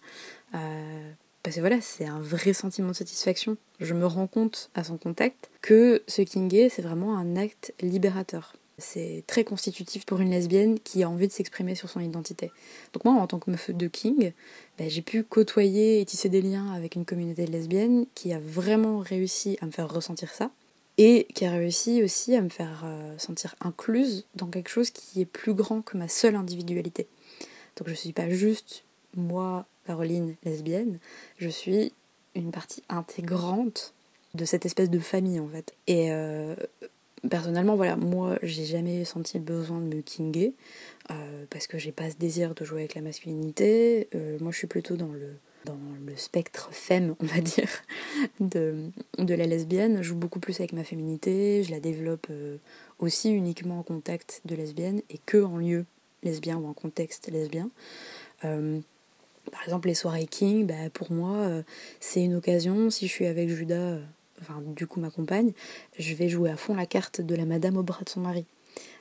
Euh, parce que voilà, c'est un vrai sentiment de satisfaction. Je me rends compte à son contact que ce kingué, c'est vraiment un acte libérateur. C'est très constitutif pour une lesbienne qui a envie de s'exprimer sur son identité. Donc moi, en tant que meuf de king, ben, j'ai pu côtoyer et tisser des liens avec une communauté de lesbiennes qui a vraiment réussi à me faire ressentir ça et qui a réussi aussi à me faire euh, sentir incluse dans quelque chose qui est plus grand que ma seule individualité. Donc je ne suis pas juste moi Caroline lesbienne, je suis une partie intégrante de cette espèce de famille en fait. Et euh, personnellement, voilà, moi j'ai jamais senti le besoin de me kinguer euh, parce que j'ai pas ce désir de jouer avec la masculinité. Euh, moi je suis plutôt dans le spectre femme, on va dire, de, la lesbienne. Je joue beaucoup plus avec ma féminité, je la développe aussi uniquement en contact de lesbienne et que en lieu lesbien ou en contexte lesbien. Par exemple, les soirées King, bah, pour moi, euh, c'est une occasion. Si je suis avec Judas, euh, enfin, du coup, ma compagne, je vais jouer à fond la carte de la madame au bras de son mari.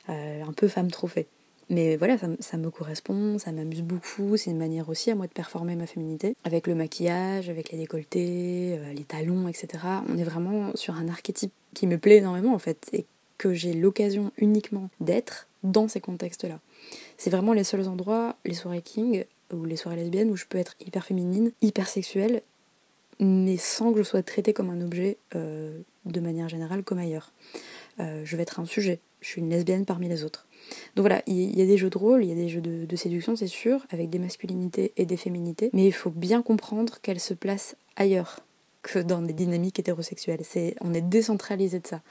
Euh, un peu femme trophée. Mais voilà, ça, ça me correspond, ça m'amuse beaucoup. C'est une manière aussi à moi de performer ma féminité. Avec le maquillage, avec les décolletés, euh, les talons, etc. On est vraiment sur un archétype qui me plaît énormément en fait. Et que j'ai l'occasion uniquement d'être dans ces contextes-là. C'est vraiment les seuls endroits, les soirées King ou les soirées lesbiennes, où je peux être hyper féminine, hyper sexuelle, mais sans que je sois traitée comme un objet euh, de manière générale comme ailleurs. Euh, je vais être un sujet, je suis une lesbienne parmi les autres. Donc voilà, il y, a des jeux de rôle, il y a des jeux de, séduction, c'est sûr, avec des masculinités et des féminités, mais il faut bien comprendre qu'elles se placent ailleurs que dans des dynamiques hétérosexuelles. On est décentralisé de ça.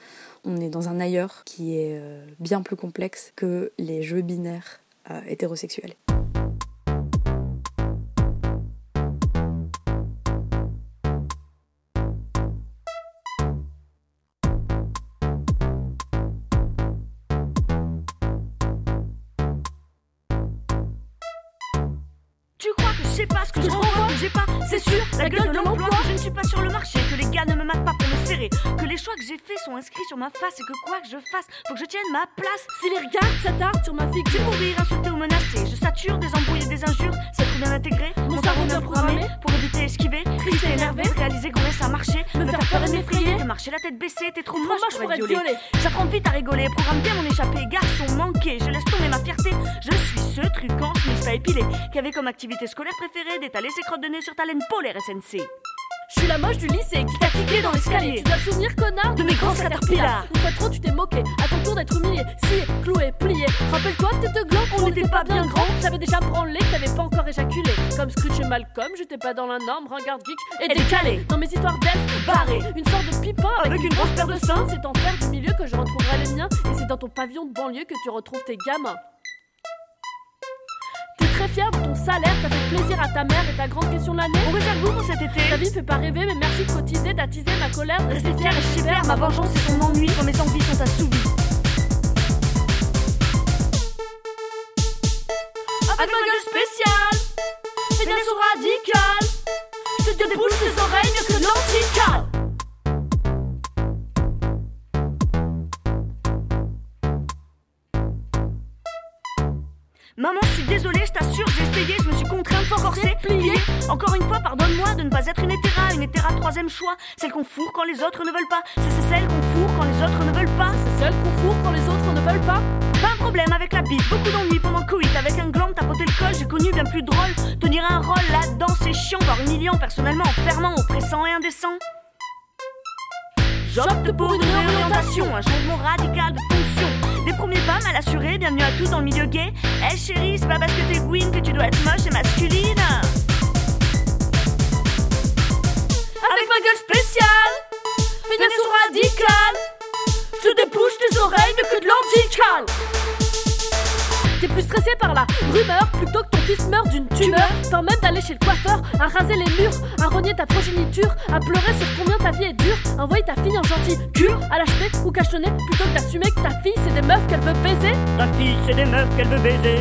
On est dans un ailleurs qui est euh, bien plus complexe que les jeux binaires hétérosexuels. Suis pas sur le marché, que les gars ne me matent pas pour me serrer, que les choix que j'ai faits sont inscrits sur ma face et que quoi que je fasse, faut que je tienne ma place. Si les regards s'attardent sur ma figure, c'est pour rire, insulter ou menacer, je sature des embrouilles et des injures, c'est trop bien intégré, mon cerveau bien programmé, pour éviter esquiver, triste et énervé, réaliser qu'on laisse à marcher, me faire peur et m'effrayer, marcher la tête baissée, t'es trop moche pour être violée. J'apprends vite à rigoler, programme bien mon échappée, garçon manqué, je laisse tomber ma fierté, je suis ce truquant, Smith à épiler, qui avait comme activité scolaire préférée d'étaler ses crottes de nez sur ta laine polaire SNC. Je suis la moche du lycée qui t'a kické dans l'escalier. Tu dois te souvenir, connard, de mes grands caterpillars. Une fois trop, tu t'es moqué. À ton tour d'être humilié, scié, cloué, plié. Rappelle-toi, t'étais gland, on n'était pas bien grand. J'avais déjà branlé, t'avais pas encore éjaculé. Comme Scrooge et Malcolm, j'étais pas dans la norme, regarde geek et décalé. Dans mes histoires d'elfes, barré. Une sorte de pipin avec une grosse paire de seins. C'est en terre du milieu que je retrouverai les miens. Et c'est dans ton pavillon de banlieue que tu retrouves tes gamins. T'es très fier de ton salaire, t'as fait plaisir à ta mère et ta grande question de l'année. On réserve vous pour cet été Ta vie fait pas rêver, mais merci de cotiser, d'attiser ma colère. de Rester fier et chipère, ma vengeance et ton ennui quand mes envies sont assouvies. Avec ma gueule spéciale, fédération radicale, je te débouche tes oreilles mieux que de Maman, je suis désolée, je t'assure, j'ai essayé, je me suis contrainte, forcée, pliée. Encore une fois, pardonne-moi de ne pas être une hétéra, une hétéra troisième choix. Celle qu'on fourre quand les autres ne veulent pas. C'est celle qu'on fourre quand les autres ne veulent pas. C'est celle qu'on fourre quand les autres ne veulent pas. Pas un problème avec la bite, beaucoup d'ennuis pendant le Covid. Avec un gland, tapoter le col, j'ai connu bien plus drôle. Tenir un rôle là-dedans, c'est chiant, voire humiliant, personnellement, enfermant, oppressant et indécent. J'opte pour une réorientation, un changement radical de fonction. Des premiers pas mal assurés, bienvenue à tous dans le milieu gay. Eh chérie, c'est pas parce que t'es Gwyn que tu dois être moche et masculine. Avec ma gueule spéciale, fédération radicale, je débouche tes oreilles mieux que de l'anticale. T'es plus stressé par la rumeur plutôt que ton fils meurt d'une tumeur. Tant même d'aller chez le coiffeur, à raser les murs, à renier ta progéniture, à pleurer sur combien ta vie est dure. Envoyer ta fille en gentil cure, à l'acheter ou cachetonner plutôt que d'assumer que ta fille c'est des meufs qu'elle veut baiser. Ta fille c'est des meufs qu'elle veut baiser.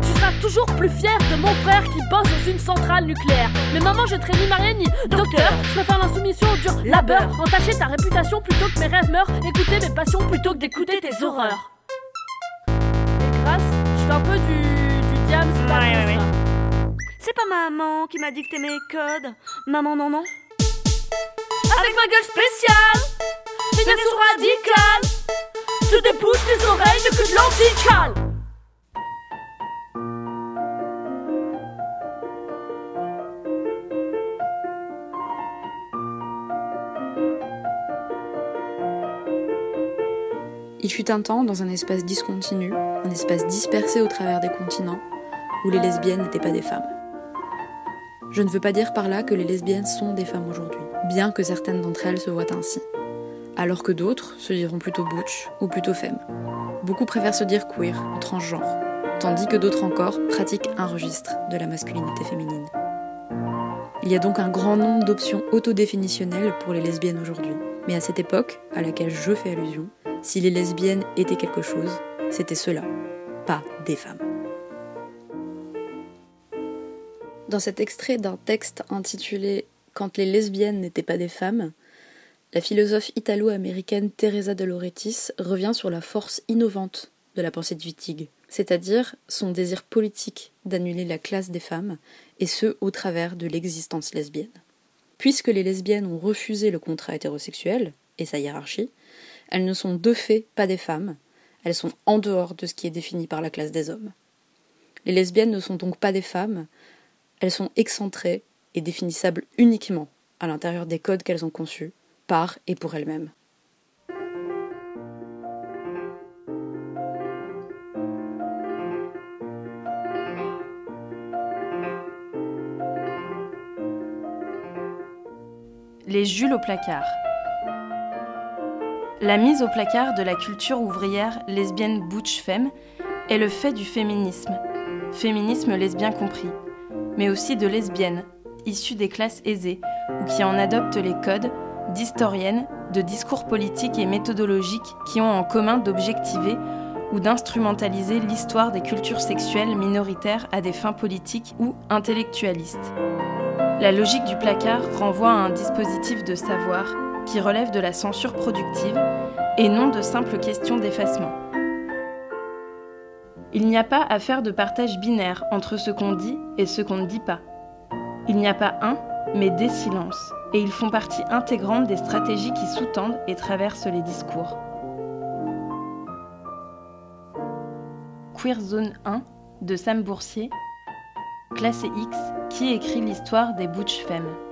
Tu seras toujours plus fier de mon frère qui bosse dans une centrale nucléaire. Mais maman, je ne serai ni mariée ni docteur. Je préfère l'insoumission au dur labeur. Entacher ta réputation plutôt que mes rêves meurent. Écouter mes passions plutôt que d'écouter tes horreurs. Je fais un peu du, du diams ouais, C'est pas maman qui m'a dicté mes codes. Maman, non, non. Avec ma gueule spéciale, fédération radicale, je débouche tes oreilles mieux que de l'anticale. Il fut un temps dans un espace discontinu, un espace dispersé au travers des continents, où les lesbiennes n'étaient pas des femmes. Je ne veux pas dire par là que les lesbiennes sont des femmes aujourd'hui, bien que certaines d'entre elles se voient ainsi, alors que d'autres se diront plutôt butch ou plutôt femme. Beaucoup préfèrent se dire queer ou transgenre, tandis que d'autres encore pratiquent un registre de la masculinité féminine. Il y a donc un grand nombre d'options autodéfinitionnelles pour les lesbiennes aujourd'hui. Mais à cette époque, à laquelle je fais allusion, si les lesbiennes étaient quelque chose, c'était cela, pas des femmes. Dans cet extrait d'un texte intitulé Quand les lesbiennes n'étaient pas des femmes, la philosophe italo-américaine Teresa de Lauretis revient sur la force innovante de la pensée de Wittig, c'est-à-dire son désir politique d'annuler la classe des femmes, et ce au travers de l'existence lesbienne. Puisque les lesbiennes ont refusé le contrat hétérosexuel et sa hiérarchie, elles ne sont de fait pas des femmes, elles sont en dehors de ce qui est défini par la classe des hommes. Les lesbiennes ne sont donc pas des femmes, elles sont excentrées et définissables uniquement à l'intérieur des codes qu'elles ont conçus, par et pour elles-mêmes. Les Jules au placard. La mise au placard de la culture ouvrière lesbienne butch femme est le fait du féminisme, féminisme lesbien compris, mais aussi de lesbiennes, issues des classes aisées ou qui en adoptent les codes, d'historiennes, de discours politiques et méthodologiques qui ont en commun d'objectiver ou d'instrumentaliser l'histoire des cultures sexuelles minoritaires à des fins politiques ou intellectualistes. La logique du placard renvoie à un dispositif de savoir qui relève de la censure productive et non de simples questions d'effacement. Il n'y a pas à faire de partage binaire entre ce qu'on dit et ce qu'on ne dit pas. Il n'y a pas un, mais des silences, et ils font partie intégrante des stratégies qui sous-tendent et traversent les discours. Queer Zone 1 de Sam Boursier, classé X, qui écrit l'histoire des Butch Femmes.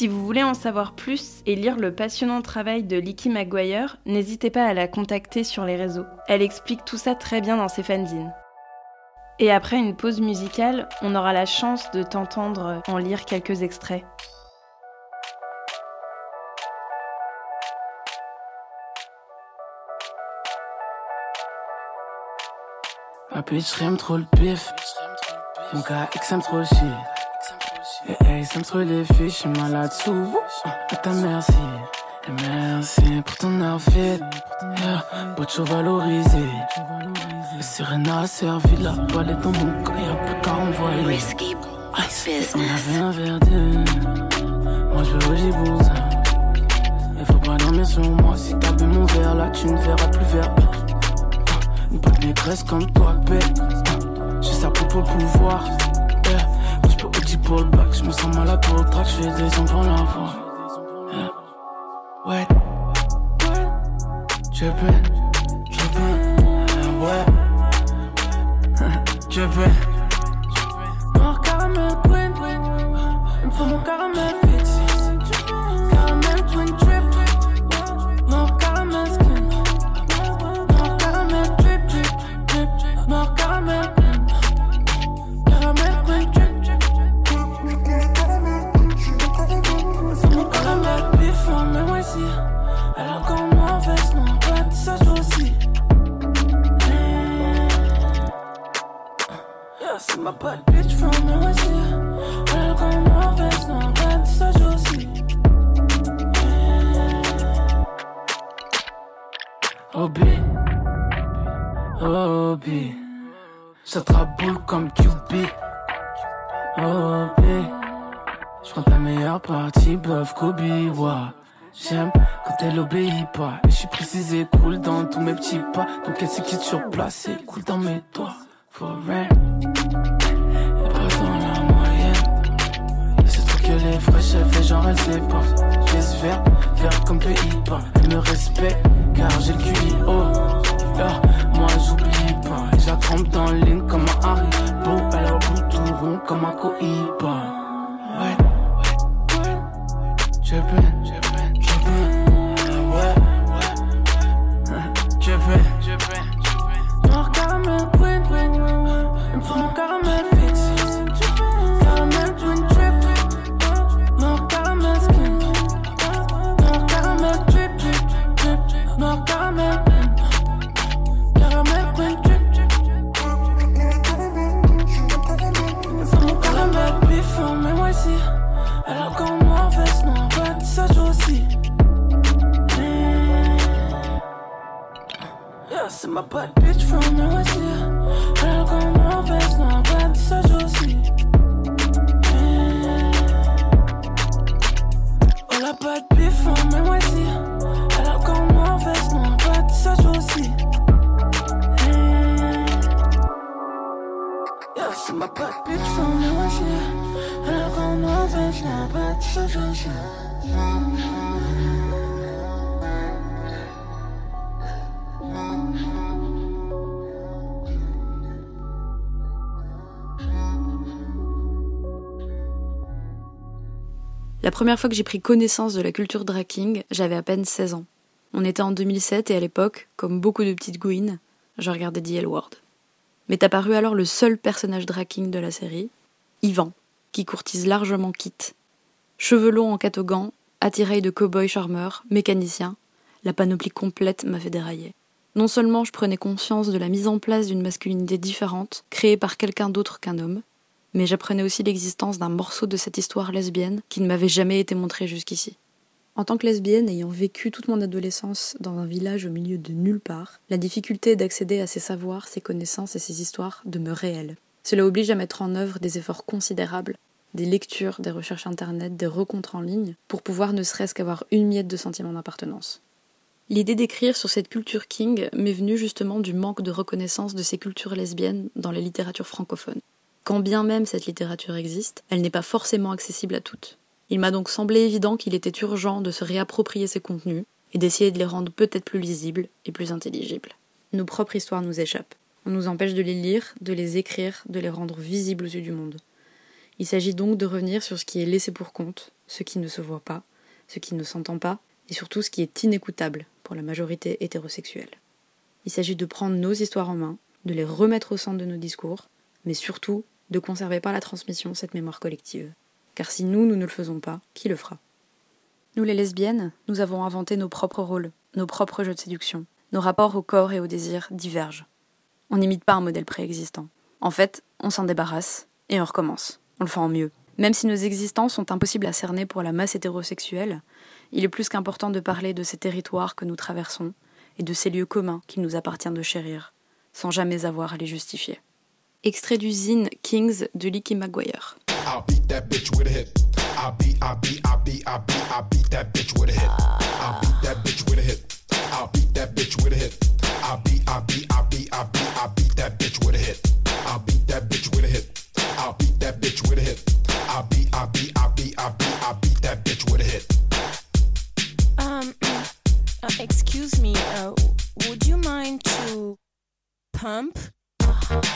Si vous voulez en savoir plus et lire le passionnant travail de Licky Maguire, n'hésitez pas à la contacter sur les réseaux. Elle explique tout ça très bien dans ses fanzines. Et après une pause musicale, on aura la chance de t'entendre en lire quelques extraits. Et hey, ça me les filles, je suis malade sous. À ta merci. Et merci pour ton outfit. Yeah, Bocho valorisé. Le Serena a servi la balle est dans mon corps, y'a plus qu'à envoyer. Risky business. On avait un verre de. Moi je veux Djibouti. Il faut pas dormir sur moi. Si t'as bu mon verre là, tu ne verras plus vert. Une bonne négresse comme toi, bête. J'ai ça pour le pouvoir. Yeah. Moi je peux OG pour le bac. Je me sens malade pour le track. Je fais des pour la voix. Yeah. Ouais. Je peux. Je peux. Ouais. Je peux. Noir caramel queen. Il me faut mon. Caramel Ma bad bitch from ici. Alors quand moi veste non pas ça joue aussi. Obi, Obi, ça boule comme QB. Obi, je prends ta meilleure partie, bluff Kobe, ouais. J'aime quand elle obéit pas. Et je suis précisé, cool dans tous mes petits pas. Donc elle sait qui est sur place, et cool dans mes doigts. For real. Et pas dans la moyenne. Et ce truc que les fraîches, fait genre elle sait pas. Laisse faire, comme pays pas. Elle me respecte, car j'ai le QI haut. Là, moi j'oublie pas. Trempe dans le ligne comme un Haribo. Elle a le bout tout rond comme un Cohiba. Ouais. Je peux, je peux, première fois que j'ai pris connaissance de la culture drag king, j'avais à peine 16 ans. On était en 2007 et à l'époque, comme beaucoup de petites gouines, je regardais The L Word. M'est apparu alors le seul personnage drag king de la série, Ivan, qui courtise largement Kit. Cheveux longs en catogan, attirail de cow-boy charmeur, mécanicien, la panoplie complète m'a fait dérailler. Non seulement je prenais conscience de la mise en place d'une masculinité différente, créée par quelqu'un d'autre qu'un homme, mais j'apprenais aussi l'existence d'un morceau de cette histoire lesbienne qui ne m'avait jamais été montré jusqu'ici. En tant que lesbienne ayant vécu toute mon adolescence dans un village au milieu de nulle part, la difficulté d'accéder à ces savoirs, ces connaissances et ces histoires demeure réelle. Cela oblige à mettre en œuvre des efforts considérables, des lectures, des recherches internet, des rencontres en ligne, pour pouvoir ne serait-ce qu'avoir une miette de sentiment d'appartenance. L'idée d'écrire sur cette culture king m'est venue justement du manque de reconnaissance de ces cultures lesbiennes dans la littérature francophone. Quand bien même cette littérature existe, elle n'est pas forcément accessible à toutes. Il m'a donc semblé évident qu'il était urgent de se réapproprier ces contenus et d'essayer de les rendre peut-être plus lisibles et plus intelligibles. Nos propres histoires nous échappent. On nous empêche de les lire, de les écrire, de les rendre visibles aux yeux du monde. Il s'agit donc de revenir sur ce qui est laissé pour compte, ce qui ne se voit pas, ce qui ne s'entend pas, et surtout ce qui est inécoutable pour la majorité hétérosexuelle. Il s'agit de prendre nos histoires en main, de les remettre au centre de nos discours, mais surtout de conserver par la transmission cette mémoire collective. Car si nous, nous ne le faisons pas, qui le fera? Nous les lesbiennes, nous avons inventé nos propres rôles, nos propres jeux de séduction. Nos rapports au corps et au désir divergent. On n'imite pas un modèle préexistant. En fait, on s'en débarrasse et on recommence. On le fait en mieux. Même si nos existences sont impossibles à cerner pour la masse hétérosexuelle, il est plus qu'important de parler de ces territoires que nous traversons et de ces lieux communs qu'il nous appartient de chérir, sans jamais avoir à les justifier. Extrait d'usine Kings de Licky Maguire. I'll beat that bitch with a hit. I'll beat, I'll beat, I'll beat, I'll beat, I'll beat that bitch with a hit. I'll beat that bitch with a hit. I'll beat that bitch with a hit. I'll beat, I'll beat, I'll beat, I'll beat, I'll beat that bitch with a hit. I'll beat that bitch with a hit. I'll beat that bitch with a hit. I'll beat, I'll beat, I'll beat, I'll beat, I'll beat that bitch with a hit. Um, uh, excuse me, uh, would you mind to pump? どっち?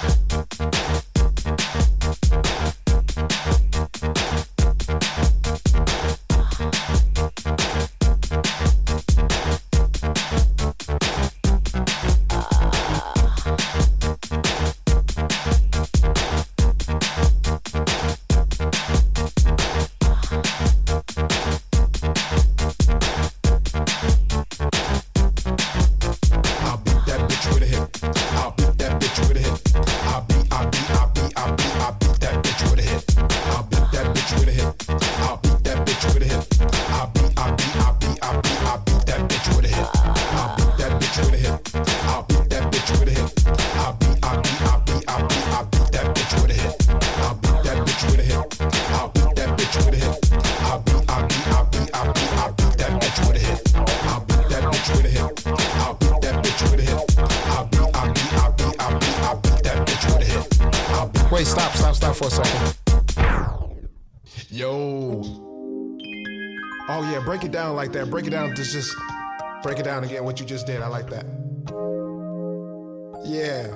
Down like that. Break it down. Just, just break it down again. What you just did. I like that. Yeah.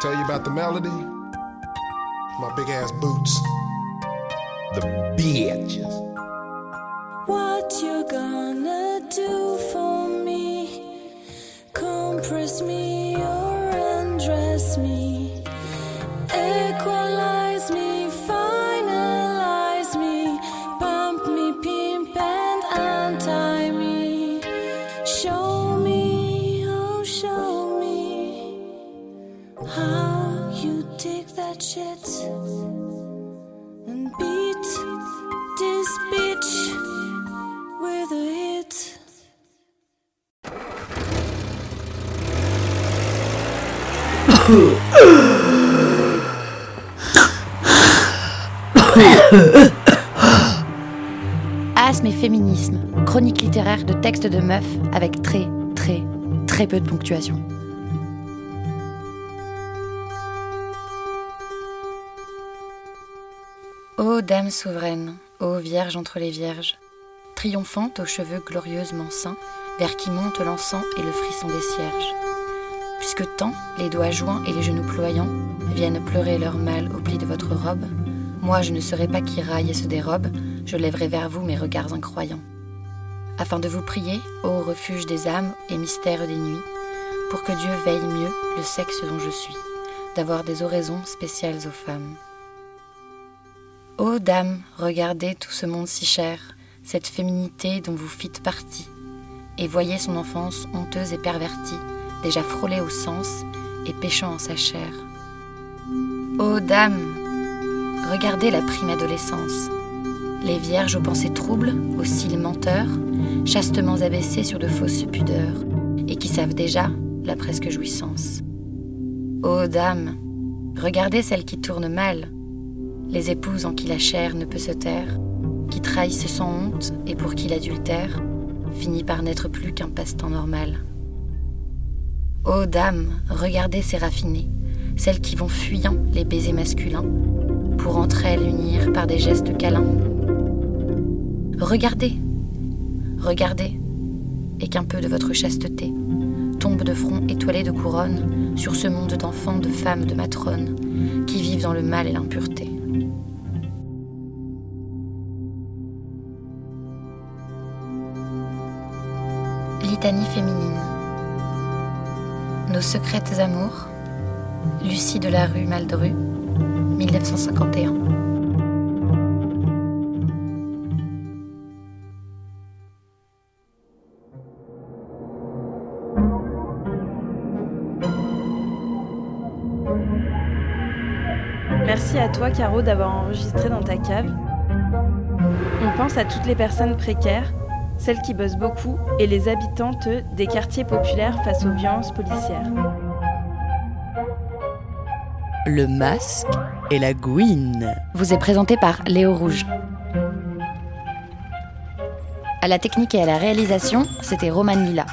Tell you about the melody. My big ass boots. The bitches. What you gonna do Asthme et féminisme, chronique littéraire de textes de meufs avec très, très, très peu de ponctuation. Ô dame souveraine, ô vierge entre les vierges, triomphante aux cheveux glorieusement saints, vers qui monte l'encens et le frisson des cierges. Puisque tant, les doigts joints et les genoux ployants, viennent pleurer leur mal au pli de votre robe, moi je ne serai pas qui raille et se dérobe, je lèverai vers vous mes regards incroyants. Afin de vous prier, ô refuge des âmes et mystère des nuits, pour que Dieu veille mieux le sexe dont je suis, d'avoir des oraisons spéciales aux femmes. Ô dame, regardez tout ce monde si cher, cette féminité dont vous fîtes partie, et voyez son enfance honteuse et pervertie, déjà frôlée au sens et péchant en sa chair. Ô dame, regardez la prime adolescence, les vierges aux pensées troubles, aux cils menteurs, chastement abaissées sur de fausses pudeurs, et qui savent déjà la presque jouissance. Ô dame, regardez celles qui tournent mal, les épouses en qui la chair ne peut se taire, qui trahissent sans honte et pour qui l'adultère finit par n'être plus qu'un passe-temps normal. Ô dame, regardez ces raffinées, celles qui vont fuyant les baisers masculins, pour entre elles unir par des gestes câlins. Regardez, regardez, et qu'un peu de votre chasteté tombe de front étoilé de couronne sur ce monde d'enfants, de femmes, de matrones, qui vivent dans le mal et l'impureté. Litanie féminine. Nos secrètes amours. Lucie de la rue Maldru, 1951. Merci à toi, Caro, d'avoir enregistré dans ta cave. On pense à toutes les personnes précaires, celles qui bossent beaucoup et les habitantes des quartiers populaires face aux violences policières. Le masque et la gouine. Vous est présenté par Léo Rouge. À la technique et à la réalisation, c'était Roman Lila.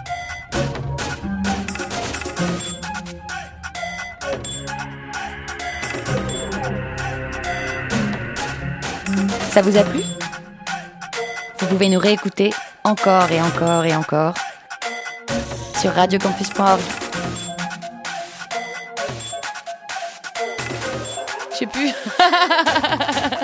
Ça vous a plu? Vous pouvez nous réécouter encore et encore et encore sur radiocampus.org. sais plus.